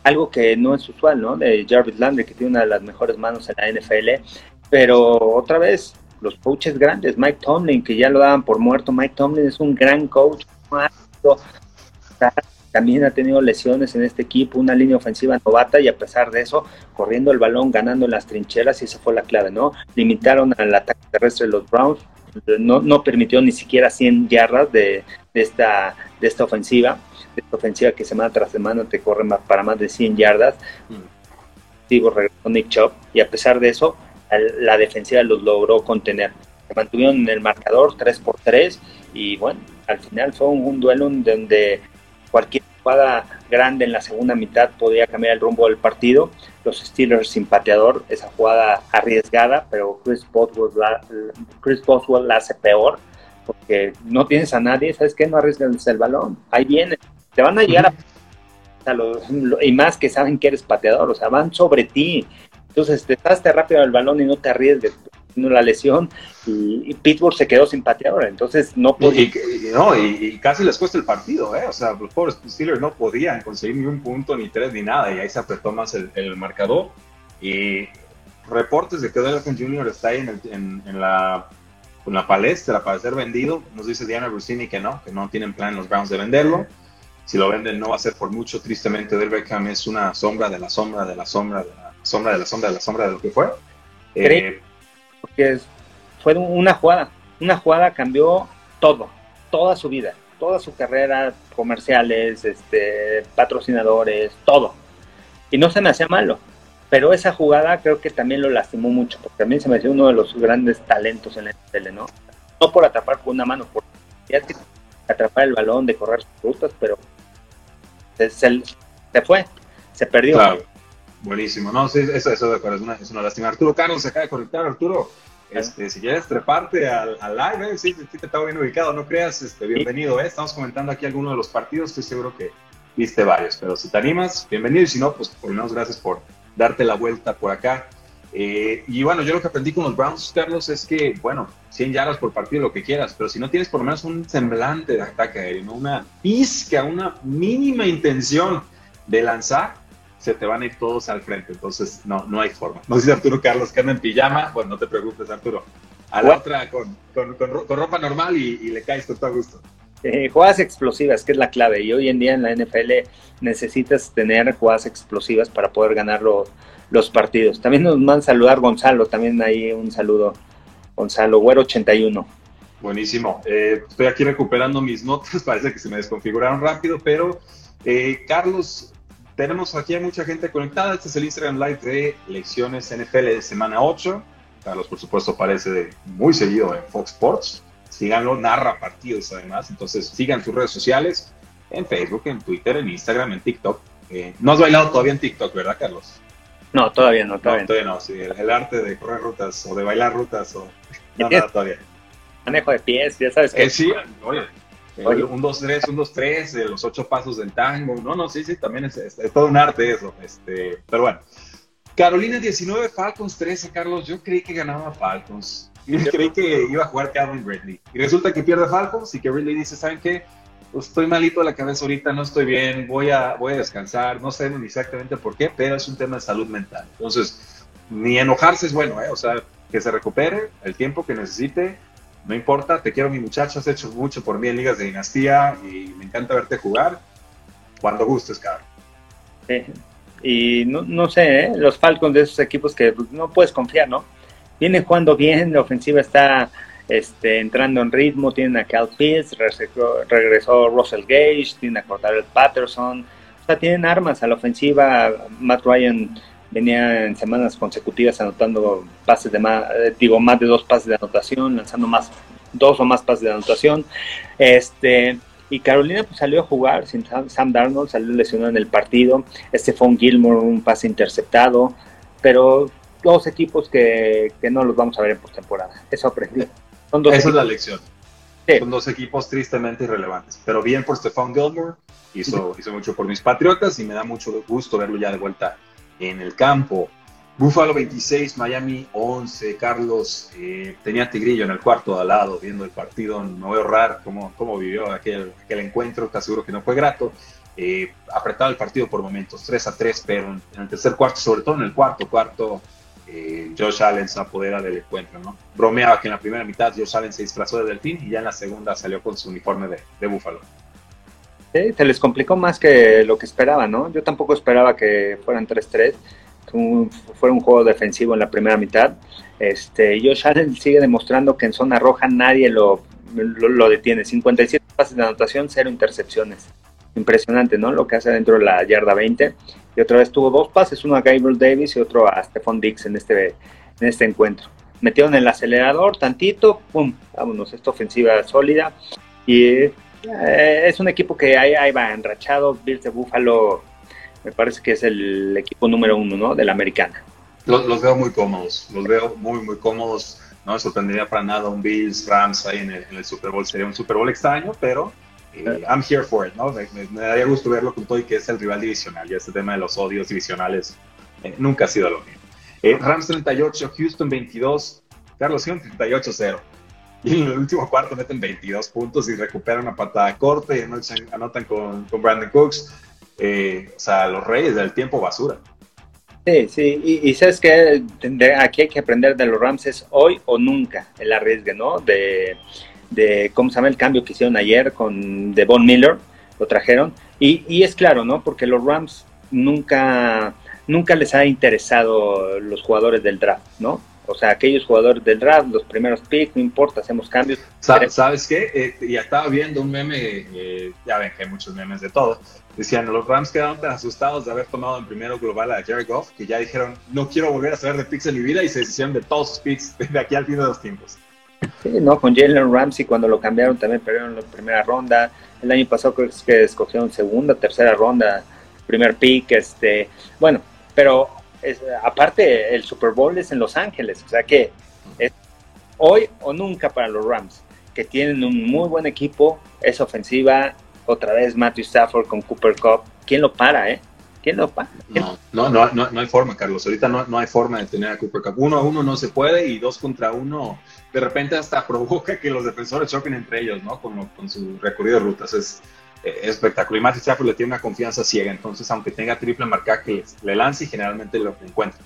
Algo que no es usual, ¿no? De Jarvis Landry, que tiene una de las mejores manos en la NFL. Pero otra vez, los coaches grandes, Mike Tomlin, que ya lo daban por muerto. Mike Tomlin es un gran coach, también ha tenido lesiones en este equipo, una línea ofensiva novata y a pesar de eso, corriendo el balón, ganando en las trincheras y esa fue la clave, ¿no? Limitaron al ataque terrestre de los Browns, no, no permitió ni siquiera 100 yardas de, esta, de esta ofensiva, de esta ofensiva que semana tras semana te corre para más de 100 yardas. Digo, regresó Nick Chop y a pesar de eso, la defensiva los logró contener. Se mantuvieron en el marcador 3 por 3 y bueno, al final fue un, duelo donde cualquier jugada grande en la segunda mitad podía cambiar el rumbo del partido. Los Steelers sin pateador, esa jugada arriesgada, pero Chris Boswell la, Chris Boswell la hace peor porque no tienes a nadie, ¿sabes qué? No arriesgas el balón, ahí viene, te van a llegar a... y más que saben que eres pateador, o sea, van sobre ti. Entonces, te pasaste rápido el balón y no te arriesgues la lesión y, Pittsburgh se quedó sin pateador, entonces no podía. Y, no, y, casi les cuesta el partido, ¿eh? o sea, los pobres Steelers no podían conseguir ni un punto, ni tres, ni nada, y ahí se apretó más el, marcador. Y reportes de que Delacon Jr. está ahí en, en, la, en la palestra para ser vendido, nos dice Diana Rossini que no, que no tienen plan los Browns de venderlo. Si lo venden no va a ser por mucho, tristemente Del Beckham es una sombra de la sombra de la sombra de la sombra de la sombra de la sombra de lo que fue. Eh, porque fue una jugada, una jugada cambió todo, toda su vida, toda su carrera, comerciales, este, patrocinadores, todo. Y no se me hacía malo, pero esa jugada creo que también lo lastimó mucho, porque también se me hacía uno de los grandes talentos en la tele, ¿no? No por atrapar con una mano, por atrapar el balón, de correr sus rutas, pero se, fue, se perdió. Buenísimo, no, sí, eso, eso de acuerdo, es una, es una lástima. Arturo Carlos se acaba de conectar, Arturo. Este, si quieres treparte al, al live, eh, sí, sí, te estaba bien ubicado, no creas, este, bienvenido. Eh. Estamos comentando aquí algunos de los partidos, estoy seguro que viste varios, pero si te animas, bienvenido, y si no, pues por lo menos gracias por darte la vuelta por acá. Eh, y bueno, yo lo que aprendí con los Browns, Carlos, es que, bueno, 100 yardas por partido, lo que quieras, pero si no tienes por lo menos un semblante de ataque aéreo, una pizca, una mínima intención de lanzar, se te van a ir todos al frente. Entonces, no, no hay forma. No sé si Arturo Carlos que anda en pijama, pues no te preocupes, Arturo. A la otra con, con, con, ropa normal y, le caes con todo gusto. Eh, jugadas explosivas, que es la clave. Y hoy en día en la NFL necesitas tener jugadas explosivas para poder ganar los, partidos. También nos van a saludar Gonzalo, también hay un saludo. Gonzalo, Güero 81. Buenísimo. Eh, estoy aquí recuperando mis notas, parece que se me desconfiguraron rápido, pero eh, Carlos tenemos aquí a mucha gente conectada. Este es el Instagram Live de Lecciones NFL de semana 8. Carlos, por supuesto, aparece de muy seguido en Fox Sports. Síganlo, narra partidos además. Entonces, sigan sus redes sociales en Facebook, en Twitter, en Instagram, en TikTok. Eh, no has bailado todavía en TikTok, ¿verdad, Carlos? No, todavía no, todavía no. Todavía no, sí, el, arte de correr rutas o de bailar rutas o. No, nada, todavía. Manejo de pies, ya sabes que. Eh, sí, oye, un 2-3, un 2-3, los ocho pasos del tango. No, no, sí, sí, también es, todo un arte eso. Este, pero bueno. Carolina 19, Falcons 13, Carlos. Yo creí que ganaba Falcons. Yo creí que iba a jugar Calvin Ridley. Y resulta que pierde Falcons y que Ridley dice, ¿saben qué? Pues estoy malito de la cabeza ahorita, no estoy bien, voy a, voy a descansar. No sé exactamente por qué, pero es un tema de salud mental. Entonces, ni enojarse es bueno, ¿eh? O sea, que se recupere el tiempo que necesite no importa, te quiero mi muchacho, has hecho mucho por mí en ligas de dinastía y me encanta verte jugar. Cuando gustes, cabrón. y no, no sé, ¿eh? los Falcons de esos equipos que no puedes confiar, ¿no? Vienen jugando bien, la ofensiva está este, entrando en ritmo, tienen a Cal Pitts, regresó, Russell Gage, tienen a Cordell Patterson, o sea, tienen armas a la ofensiva, Matt Ryan venía en semanas consecutivas anotando pases de más, eh, digo, más de dos pases de anotación, lanzando más, dos o más pases de anotación. Este, y Carolina pues, salió a jugar sin Sam Darnold, salió lesionado en el partido. Stephon Gilmore, un pase interceptado, pero dos equipos que, que no los vamos a ver en postemporada. Eso aprendí. Esa es la lección. Son dos equipos tristemente irrelevantes, pero bien por Stephon Gilmore, hizo, hizo mucho por mis Patriotas y me da mucho gusto verlo ya de vuelta en el campo. Buffalo 26, Miami 11. Carlos eh, tenía Tigrillo en el cuarto de al lado viendo el partido. No veo raro cómo, cómo vivió aquel, aquel encuentro. Te aseguro que no fue grato. Eh, apretado el partido por momentos, 3 a 3, pero en, el tercer cuarto, sobre todo en el cuarto cuarto, eh, Josh Allen se apodera del encuentro. ¿no? Bromeaba que en la primera mitad Josh Allen se disfrazó de delfín y ya en la segunda salió con su uniforme de, de Buffalo se les complicó más que lo que esperaba, ¿no? Yo tampoco esperaba que fueran 3-3, que fuera un juego defensivo en la primera mitad. Este, Josh Allen sigue demostrando que en zona roja nadie lo, lo, detiene. 57 pases de anotación, cero intercepciones. Impresionante, ¿no? Lo que hace dentro de la yarda 20. Y otra vez tuvo dos pases, uno a Gabriel Davis y otro a Stephon Dix en este, en este encuentro. Metieron el acelerador tantito, pum, vámonos, esta ofensiva sólida. Y eh, es un equipo que ahí, va enrachado. Bills de Buffalo me parece que es el equipo número uno ¿no? de la americana. Los, veo muy cómodos, los veo muy, muy cómodos. No me sorprendería para nada un Bills Rams ahí en el, Super Bowl. Sería un Super Bowl extraño, pero I'm here for it. ¿no? Me, daría gusto verlo con todo y que es el rival divisional. Y este tema de los odios divisionales eh, nunca ha sido lo mismo. Rams 38, Houston 22. Carlos, 38-0 y en el último cuarto meten 22 puntos y recuperan una patada corta y anotan, con, con, Brandon Cooks. Eh, o sea, los reyes del tiempo basura. Sí, sí, y, sabes que aquí hay que aprender de los Rams es hoy o nunca el arriesgue, ¿no? De, de cómo se llama el cambio que hicieron ayer con Devon Miller, lo trajeron, y, y es claro, ¿no? Porque los Rams nunca, nunca les ha interesado los jugadores del draft, ¿no? O sea, aquellos jugadores del draft, los primeros picks, no importa, hacemos cambios. ¿Sabes, qué? Eh, ya estaba viendo un meme, eh, ya ven que hay muchos memes de todo. Decían, los Rams quedaron tan asustados de haber tomado en primero global a Jerry Goff que ya dijeron, no quiero volver a saber de picks en mi vida y se deshicieron de todos sus picks de aquí al fin de los tiempos. Sí, no, con Jalen Ramsey cuando lo cambiaron también perdieron la primera ronda. El año pasado creo que escogieron segunda, tercera ronda, primer pick. Este, bueno, pero aparte el Super Bowl es en Los Ángeles, o sea que es hoy o nunca para los Rams, que tienen un muy buen equipo, es ofensiva, otra vez Matthew Stafford con Cooper Cup, ¿quién lo para, eh? ¿Quién lo para? No, no, no, no, hay forma, Carlos. Ahorita no, no hay forma de tener a Cooper Cup. Uno a uno no se puede y dos contra uno de repente hasta provoca que los defensores choquen entre ellos, ¿no? Con, con su recorrido de rutas. Es, espectacular. Y Matthew Stafford le tiene una confianza ciega, entonces aunque tenga triple marcaje, le lance y generalmente lo encuentra.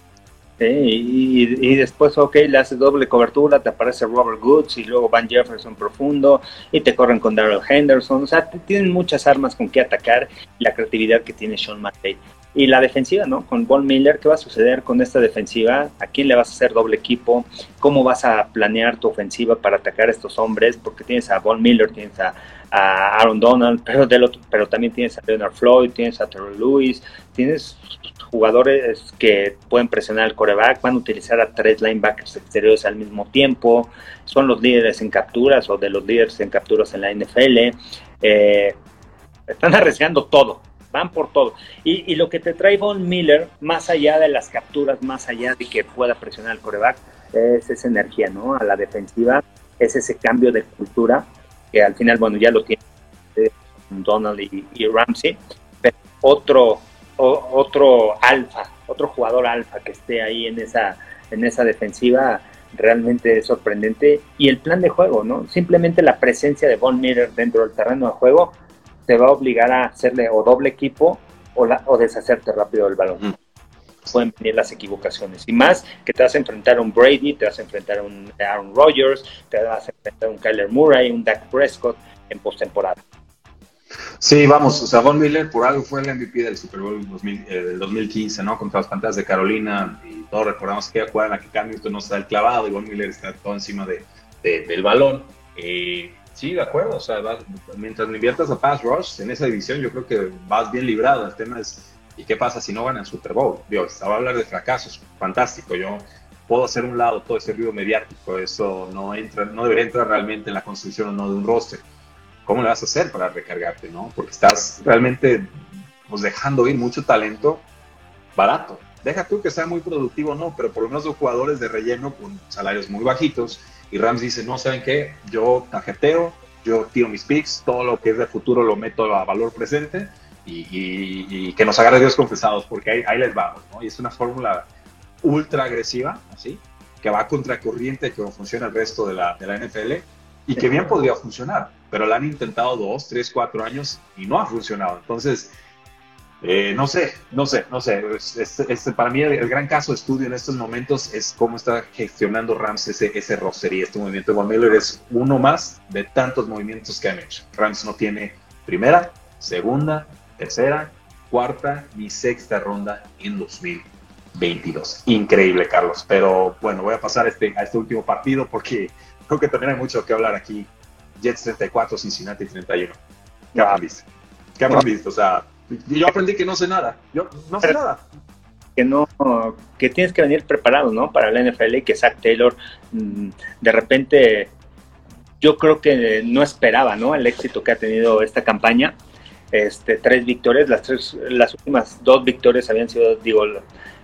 Sí, y, después, ok, le hace doble cobertura, te aparece Robert Woods y luego Van Jefferson profundo y te corren con Darrell Henderson. O sea, tienen muchas armas con que atacar la creatividad que tiene Sean McVay. Y la defensiva, ¿no? Con Von Miller, ¿qué va a suceder con esta defensiva? ¿A quién le vas a hacer doble equipo? ¿Cómo vas a planear tu ofensiva para atacar a estos hombres? Porque tienes a Von Miller, tienes a, Aaron Donald, pero, pero también tienes a Leonard Floyd, tienes a Terrell Lewis, tienes jugadores que pueden presionar al coreback, van a utilizar a tres linebackers exteriores al mismo tiempo, son los líderes en capturas o de los líderes en capturas en la NFL. Eh, están arriesgando todo, van por todo. Y, lo que te trae Von Miller, más allá de las capturas, más allá de que pueda presionar al coreback, es esa energía, ¿no? A la defensiva, es ese cambio de cultura, que al final, bueno, ya lo tiene Donald y, Ramsey, pero otro, otro alfa, otro jugador alfa que esté ahí en esa, en esa defensiva, realmente es sorprendente. Y el plan de juego, ¿no? Simplemente la presencia de Von Miller dentro del terreno de juego te va a obligar a hacerle o doble equipo o, la, o deshacerte rápido del balón. Pueden venir las equivocaciones. Y más que te vas a enfrentar a un Brady, te vas a enfrentar a un Aaron Rodgers, te vas a enfrentar a un Kyler Murray, un Dak Prescott en postemporada. Sí, vamos, o sea, Von Miller por algo fue el MVP del Super Bowl 2000, eh, del 2015, ¿no? Contra las pantallas de Carolina y todos recordamos que jugada en la que Cam Newton no da el clavado y Von Miller está todo encima de, del balón. Eh, Sí, de acuerdo. O sea, mientras le inviertas a Pass Rush en esa división, yo creo que vas bien librado. El tema es, ¿y qué pasa si no ganan Super Bowl? Dios, estaba a hablar de fracasos. Fantástico. Yo puedo hacer un lado todo ese ruido mediático. Eso no entra, no debería entrar realmente en la construcción o no de un roster. ¿Cómo le vas a hacer para recargarte, no? Porque estás realmente pues, dejando ir mucho talento barato. Deja tú que sea muy productivo, no, pero por lo menos son jugadores de relleno con salarios muy bajitos y Rams dice, no, ¿saben qué? Yo tarjeteo, yo tiro mis picks, todo lo que es de futuro lo meto a valor presente y, que nos agarre Dios confesados, porque ahí, les vamos, ¿no? Y es una fórmula ultra agresiva, así, que va contra corriente que funciona el resto de la, de la NFL y que bien podría funcionar, pero la han intentado dos, tres, cuatro años y no ha funcionado. Entonces, eh, no sé, no sé, no sé. para mí el, gran caso de estudio en estos momentos es cómo está gestionando Rams ese, ese este movimiento de Von Miller es uno más de tantos movimientos que han hecho. Rams no tiene primera, segunda, tercera, cuarta ni sexta ronda en 2022. Increíble, Carlos. Pero bueno, voy a pasar este, a este último partido porque creo que también hay mucho que hablar aquí. Jets 34, Cincinnati 31. ¿Qué visto? ¿Qué visto? O sea, yo aprendí que no sé nada. Yo no sé nada. Que no, que tienes que venir preparado, ¿no? Para la NFL y que Zach Taylor mm, de repente yo creo que no esperaba, ¿no? El éxito que ha tenido esta campaña. Este, tres victorias, las tres, las últimas dos victorias habían sido, digo,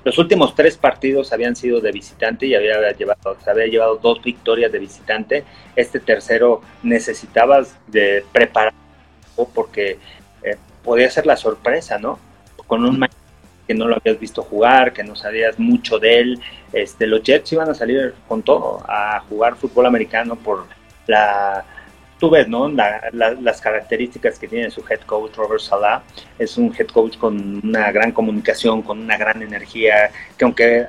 los últimos tres partidos habían sido de visitante y había llevado, se había llevado dos victorias de visitante. Este tercero necesitabas de preparar porque podía ser la sorpresa, ¿no? Con un que no lo habías visto jugar, que no sabías mucho de él. Este, los Jets iban a salir con todo a jugar fútbol americano por la, tú ves, ¿no? las características que tiene su head coach Robert Salah. Es un head coach con una gran comunicación, con una gran energía, que aunque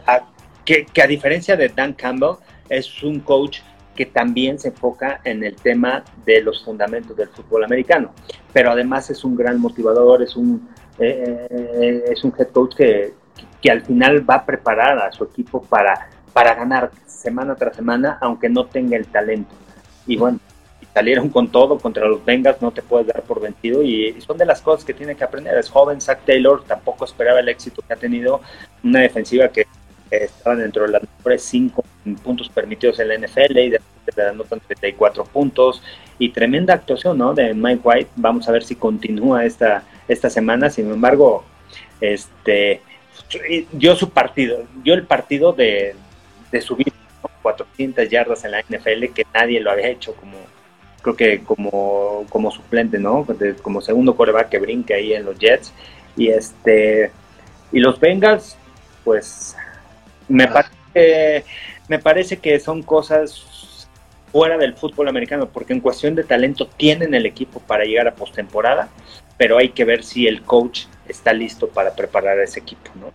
que, que a diferencia de Dan Campbell, es un coach que también se enfoca en el tema de los fundamentos del fútbol americano. Pero además es un gran motivador, es un, eh, eh, es un head coach que, que, al final va a preparar a su equipo para, para ganar semana tras semana, aunque no tenga el talento. Y bueno, salieron con todo contra los Bengals, no te puedes dar por vencido y, son de las cosas que tiene que aprender. Es joven, Zach Taylor tampoco esperaba el éxito que ha tenido, una defensiva que estaba dentro de las mejores cinco puntos permitidos en la NFL y de le anotan 34 puntos y tremenda actuación ¿no? de Mike White. Vamos a ver si continúa esta, esta semana. Sin embargo, este yo su partido, yo el partido de, subir 400 yardas en la NFL que nadie lo había hecho como creo que como, como suplente, ¿no? como segundo coreback que brinque ahí en los Jets. Y este y los Bengals, pues me, parece, me parece que son cosas fuera del fútbol americano, porque en cuestión de talento tienen el equipo para llegar a postemporada, pero hay que ver si el coach está listo para preparar a ese equipo, ¿no?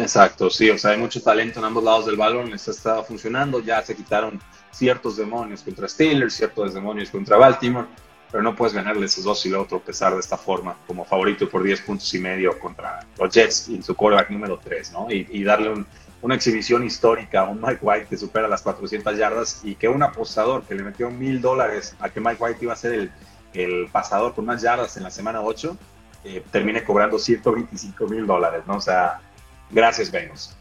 Exacto, sí, o sea, hay mucho talento en ambos lados del balón, está, está funcionando, ya se quitaron ciertos demonios contra Steelers, ciertos demonios contra Baltimore, pero no puedes ganarle esos dos y luego tropezar de esta forma como favorito por 10 puntos y medio contra los Jets y su quarterback número 3, ¿no? Y, darle una exhibición histórica un Mike White que supera las 400 yardas y que un apostador que le metió mil dólares a que Mike White iba a ser el, el pasador con más yardas en la semana 8, eh, termine cobrando 125 mil dólares, ¿no? O sea, gracias, Venus.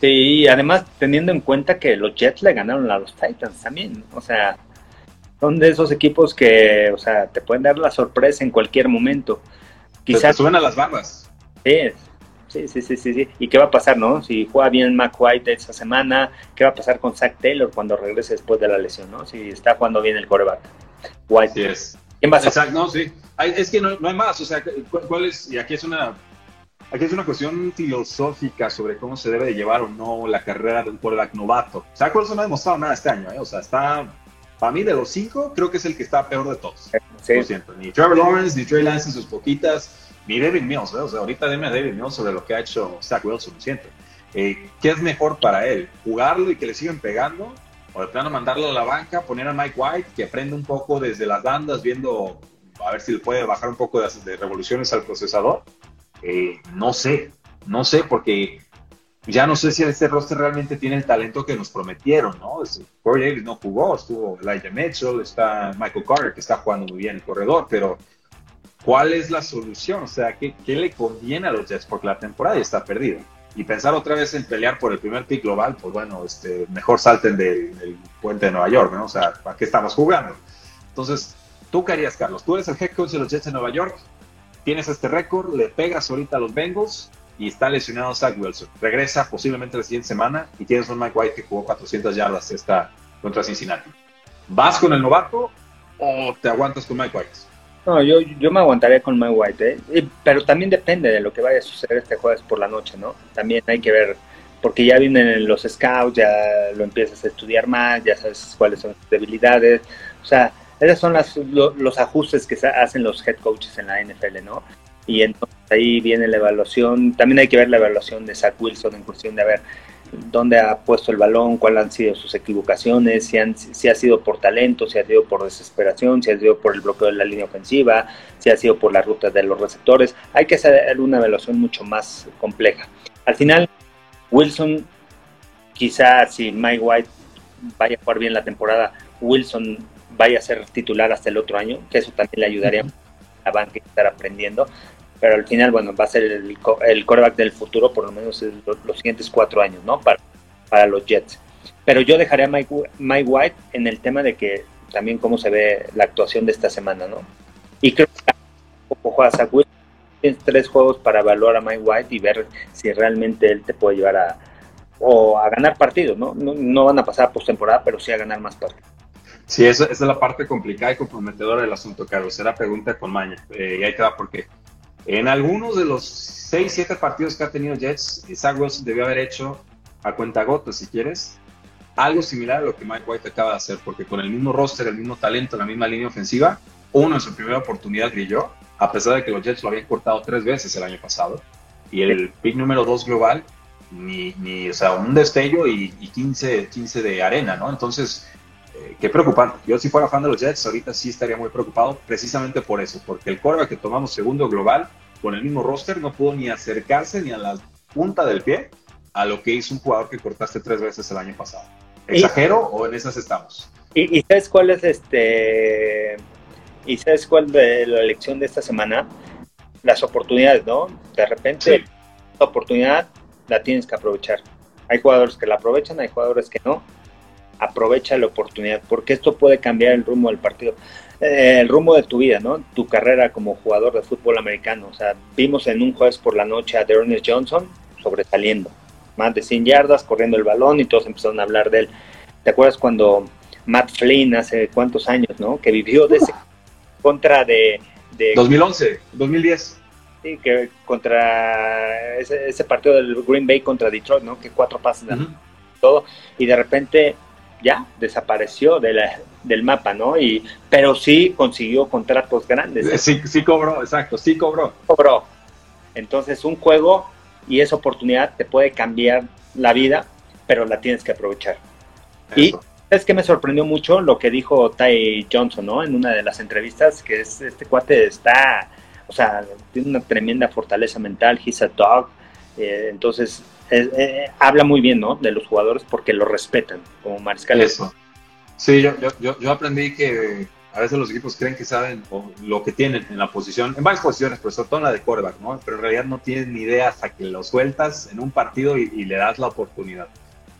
Sí, además teniendo en cuenta que los Jets le ganaron a los Titans también, o sea, son de esos equipos que, o sea, te pueden dar la sorpresa en cualquier momento. Quizás suben a las barbas. Sí, sí, sí, sí, sí, ¿Y qué va a pasar, no? Si juega bien Mac White esta semana, ¿qué va a pasar con Zach Taylor cuando regrese después de la lesión, no? Si está jugando bien el coreback. White. Sí es. ¿Quién va a Exacto, no, sí. es que no, no hay más, o sea, ¿cuál es? Y aquí es una Aquí es una cuestión filosófica sobre cómo se debe de llevar o no la carrera de un quarterback novato. O sea, no ha demostrado nada este año, ¿eh? O sea, está, para mí de los cinco, creo que es el que está peor de todos. Sí. Lo siento. Ni Trevor Lawrence, ni Trey Lance en sus poquitas, ni David Mills, ¿eh? O sea, ahorita dime a David Mills sobre lo que ha hecho Zach Wilson, siento. Eh, ¿Qué es mejor para él? ¿Jugarlo y que le sigan pegando? ¿O de plano mandarlo a la banca, poner a Mike White, que aprende un poco desde las bandas, viendo a ver si le puede bajar un poco de, de revoluciones al procesador? Eh, no sé, no sé, porque ya no sé si este roster realmente tiene el talento que nos prometieron, ¿no? Corey Davis no jugó, estuvo Elijah Mitchell, está Michael Carter, que está jugando muy bien el corredor, pero ¿cuál es la solución? O sea, ¿qué, le conviene a los Jets? Porque la temporada está perdida. Y pensar otra vez en pelear por el primer pick global, pues bueno, este, mejor salten del, puente de Nueva York, ¿no? O sea, ¿para qué estamos jugando? Entonces, ¿tú qué harías, Carlos? Tú eres el head coach de los Jets de Nueva York, tienes este récord, le pegas ahorita a los Bengals y está lesionado Zach Wilson. Regresa posiblemente la siguiente semana y tienes un Mike White que jugó 400 yardas esta contra Cincinnati. ¿Vas con el novato o te aguantas con Mike White? No, yo, yo me aguantaría con Mike White, ¿eh? pero también depende de lo que vaya a suceder este jueves por la noche, ¿no? También hay que ver, porque ya vienen los scouts, ya lo empiezas a estudiar más, ya sabes cuáles son sus debilidades, o sea, esos son las, los ajustes que hacen los head coaches en la NFL, ¿no? Y entonces ahí viene la evaluación. También hay que ver la evaluación de Zach Wilson en cuestión de a ver dónde ha puesto el balón, cuáles han sido sus equivocaciones, si, han, si ha sido por talento, si ha sido por desesperación, si ha sido por el bloqueo de la línea ofensiva, si ha sido por la ruta de los receptores. Hay que hacer una evaluación mucho más compleja. Al final, Wilson, quizás si Mike White vaya a jugar bien la temporada, Wilson vaya a ser titular hasta el otro año, que eso también le ayudaría a banca a estar aprendiendo. Pero al final, bueno, va a ser el, el del futuro, por lo menos los, siguientes cuatro años, ¿no? Para, para los Jets. Pero yo dejaría a Mike, Mike White en el tema de que también cómo se ve la actuación de esta semana, ¿no? Y creo que juegas a tienes tres juegos para evaluar a Mike White y ver si realmente él te puede llevar a, o a ganar partidos, ¿no? No, no van a pasar postemporada, pero sí a ganar más partidos. Sí, esa, es la parte complicada y comprometedora del asunto, Carlos. Era pregunta con maña. Eh, y ahí te va porque en algunos de los 6, 7 partidos que ha tenido Jets, Zach Wilson debió haber hecho a cuenta gota, si quieres, algo similar a lo que Mike White acaba de hacer, porque con el mismo roster, el mismo talento, la misma línea ofensiva, uno en su primera oportunidad brilló, a pesar de que los Jets lo habían cortado tres veces el año pasado. Y el pick número 2 global, ni, ni, o sea, un destello y, y 15, 15 de arena, ¿no? Entonces, qué preocupante. Yo si fuera fan de los Jets, ahorita sí estaría muy preocupado precisamente por eso, porque el quarterback que tomamos segundo global con el mismo roster no pudo ni acercarse ni a la punta del pie a lo que hizo un jugador que cortaste tres veces el año pasado. ¿Exagero o en esas estamos? ¿Y, sabes cuál es este... ¿Y sabes cuál de la elección de esta semana? Las oportunidades, ¿no? De repente, la oportunidad la tienes que aprovechar. Hay jugadores que la aprovechan, hay jugadores que no aprovecha la oportunidad, porque esto puede cambiar el rumbo del partido. eh, el rumbo de tu vida, ¿no? Tu carrera como jugador de fútbol americano. O sea, vimos en un jueves por la noche a Dearness Johnson sobresaliendo. Más de 100 yardas, corriendo el balón y todos empezaron a hablar de él. ¿Te acuerdas cuando Matt Flynn hace cuántos años, ¿no? Que vivió de ese contra de, 2011, 2010. Sí, que contra ese, partido del Green Bay contra Detroit, ¿no? Que cuatro pases, todo. Y de repente ya desapareció de la, del mapa, ¿no? Y, pero sí consiguió contratos grandes. Sí, sí cobró, exacto, sí cobró. Cobró. Entonces un juego y esa oportunidad te puede cambiar la vida, pero la tienes que aprovechar. Y es que me sorprendió mucho lo que dijo Ty Johnson, ¿no? En una de las entrevistas, que es este cuate está, o sea, tiene una tremenda fortaleza mental, he's a dog, eh, entonces eh, habla muy bien, ¿no? De los jugadores porque lo respetan como mariscal. Eso. Sí, yo, yo, yo aprendí que a veces los equipos creen que saben lo que tienen en la posición, en varias posiciones, pero sobre todo la de quarterback, ¿no? Pero en realidad no tienen ni idea hasta que lo sueltas en un partido y, le das la oportunidad.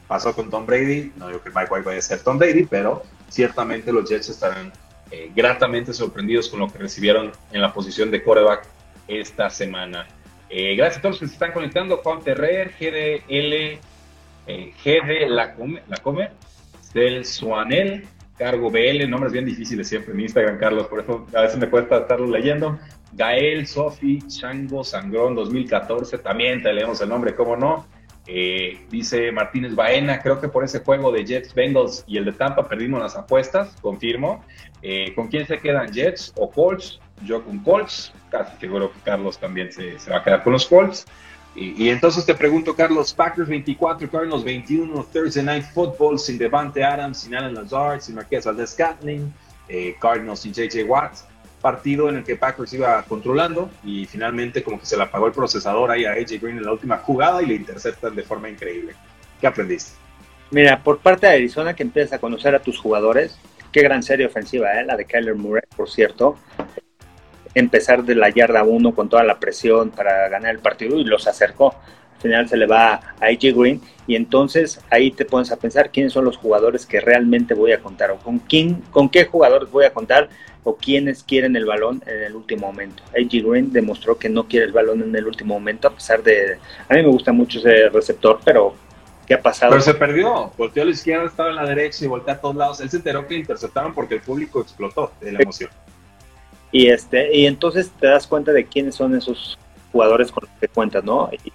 Pasó con Tom Brady, no digo que Mike White vaya a ser Tom Brady, pero ciertamente los Jets estarán eh, gratamente sorprendidos con lo que recibieron en la posición de quarterback esta semana. Eh, gracias a todos los que se están conectando. Juan Terrer, GDL, eh, GD La Comer, Del Suanel, Cargo BL, nombres bien difíciles siempre en Instagram, Carlos, por eso a veces me cuesta estarlo leyendo. Gael, Sofi, Chango, Sangrón 2014, también te leemos el nombre, cómo no. Eh, dice Martínez Baena, creo que por ese juego de Jets, Bengals y el de Tampa perdimos las apuestas, confirmo. Eh, ¿Con quién se quedan Jets o Colts? Yo con Colts, casi seguro que Carlos también se, se va a quedar con los Colts. Y, entonces te pregunto, Carlos, Packers 24, Cardinals 21, Thursday Night Football sin Devante Adams, sin Alan Lazard, sin Marquez Valdez Scantling, eh, Cardinals sin JJ Watts. Partido en el que Packers iba controlando y finalmente como que se le apagó el procesador ahí a AJ Green en la última jugada y le interceptan de forma increíble. ¿Qué aprendiste? Mira, por parte de Arizona que empiezas a conocer a tus jugadores, qué gran serie ofensiva, ¿eh? la de Kyler Murray, por cierto empezar de la yarda 1 con toda la presión para ganar el partido y los acercó. Al final se le va a AJ Green y entonces ahí te pones a pensar quiénes son los jugadores que realmente voy a contar o con quién, con qué jugadores voy a contar o quiénes quieren el balón en el último momento. AJ Green demostró que no quiere el balón en el último momento a pesar de a mí me gusta mucho ese receptor, pero ¿qué ha pasado? Pero se perdió, volteó a la izquierda, estaba en la derecha y volteó a todos lados. Él se enteró que interceptaron porque el público explotó de la emoción. Y, este, y entonces te das cuenta de quiénes son esos jugadores con los que cuentas, ¿no? Y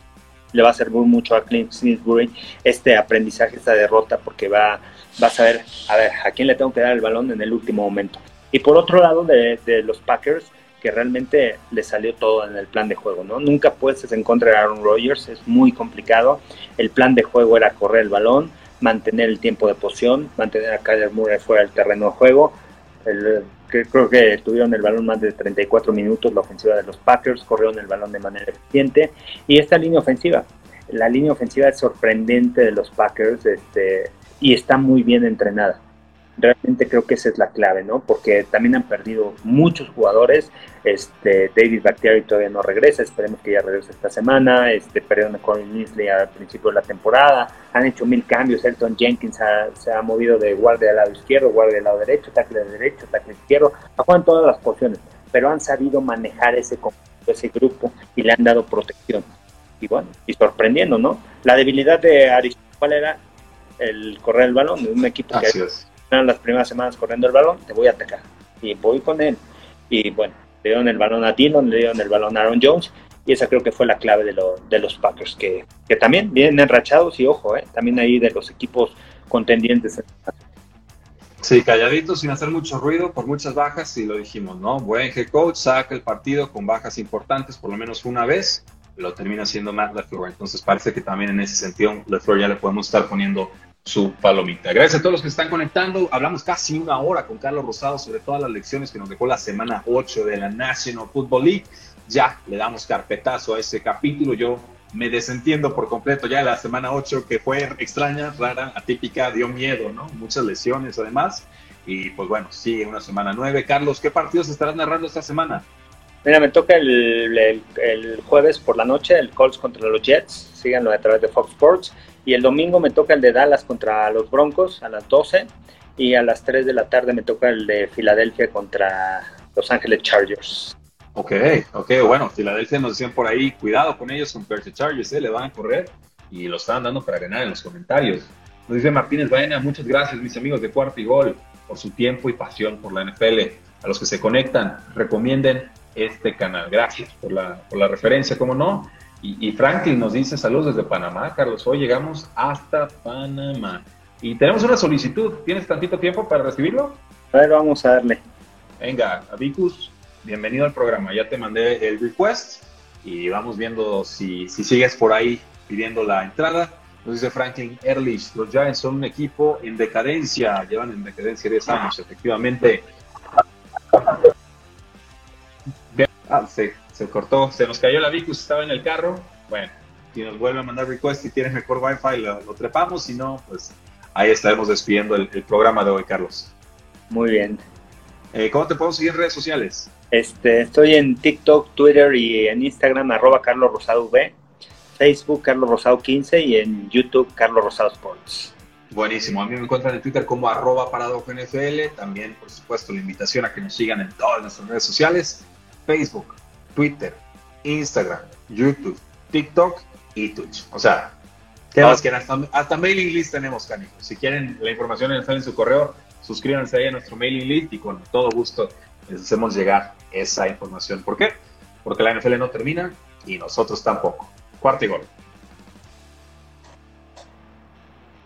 le va a servir mucho a Clint Smithbury este aprendizaje, esta derrota, porque va, va a saber, a ver, a quién le tengo que dar el balón en el último momento. Y por otro lado, de, de los Packers, que realmente le salió todo en el plan de juego, ¿no? Nunca puedes en contra de Aaron Rodgers, es muy complicado. El plan de juego era correr el balón, mantener el tiempo de posición, mantener a Kyler Murray fuera del terreno de juego. El, que creo que tuvieron el balón más de 34 minutos la ofensiva de los Packers, corrieron el balón de manera eficiente y esta línea ofensiva, la línea ofensiva es sorprendente de los Packers este, y está muy bien entrenada realmente creo que esa es la clave, ¿no? Porque también han perdido muchos jugadores. Este, David Bakhtiari todavía no regresa, esperemos que ya regrese esta semana. Este, perdieron a Colin Nisley al principio de la temporada. Han hecho mil cambios. Elton Jenkins se ha movido de guardia al lado izquierdo, guardia al lado derecho, tackle de derecho, tackle izquierdo. Ha todas las posiciones, pero han sabido manejar ese, ese grupo y le han dado protección. Y bueno, y sorprendiendo, ¿no? La debilidad de Arizona, ¿cuál era? El correr el balón de un equipo que las primeras semanas corriendo el balón, te voy a atacar. Y voy con él. Y bueno, le dieron el balón a Dillon, le dieron el balón a Aaron Jones. Y esa creo que fue la clave de, lo, de los Packers, que, que también vienen enrachados y ojo, eh, también ahí de los equipos contendientes. Sí, calladitos, sin hacer mucho ruido, por muchas bajas, y lo dijimos, ¿no? Buen head coach, saca el partido con bajas importantes, por lo menos una vez, lo termina siendo Matt LaFleur. Entonces parece que también en ese sentido LaFleur ya le podemos estar poniendo su palomita. Gracias a todos los que están conectando. Hablamos casi una hora con Carlos Rosado sobre todas las lecciones que nos dejó la semana 8 de la National Football League. Ya le damos carpetazo a ese capítulo. Yo me desentiendo por completo ya de la semana 8 que fue extraña, rara, atípica, dio miedo, ¿no? Muchas lesiones además. Y pues bueno, sigue una semana 9. Carlos, ¿qué partidos estarás narrando esta semana? Mira, me toca el, el, jueves por la noche el Colts contra los Jets. Síganlo a través de Fox Sports. Y el domingo me toca el de Dallas contra los Broncos a las 12. y a las 3 de la tarde me toca el de Filadelfia contra Los Ángeles Chargers. Ok, ok, bueno, Filadelfia nos decían por ahí, cuidado con ellos, con Percy Chargers, ¿eh? le van a correr y lo estaban dando para ganar en los comentarios. Nos dice Martínez Baena, muchas gracias mis amigos de Cuarto y Gol por su tiempo y pasión por la NFL. A los que se conectan, recomienden este canal. Gracias por la, por la referencia, como no. Y, y, Franklin nos dice saludos desde Panamá, Carlos. Hoy llegamos hasta Panamá. Y tenemos una solicitud. ¿Tienes tantito tiempo para recibirlo? A ver, vamos a darle. Venga, Abicus, bienvenido al programa. Ya te mandé el request y vamos viendo si, si sigues por ahí pidiendo la entrada. Nos dice Franklin Ehrlich, los Giants son un equipo en decadencia, llevan en decadencia 10 años, efectivamente. Ah, se, se cortó, se nos cayó la Vicus, estaba en el carro. Bueno, si nos vuelve a mandar request y tienes mejor wifi, lo, lo trepamos, si no, pues ahí estaremos despidiendo el, el programa de hoy, Carlos. Muy bien. Eh, ¿Cómo te puedo seguir en redes sociales? Este, estoy en TikTok, Twitter y en Instagram, arroba Carlos Rosado V, Facebook Carlos Rosado 15 y en YouTube Carlos Rosado Sports. Buenísimo. A mí me encuentran en Twitter como arroba NFL. También, por supuesto, la invitación a que nos sigan en todas nuestras redes sociales. Facebook, Twitter, Instagram, YouTube, TikTok y Twitch. O sea, ¿qué más quieren? Hasta, hasta, mailing list tenemos, Canijo. Si quieren la información en su correo, suscríbanse ahí a nuestro mailing list y con todo gusto les hacemos llegar esa información. ¿Por qué? Porque la NFL no termina y nosotros tampoco. Cuarto y gol.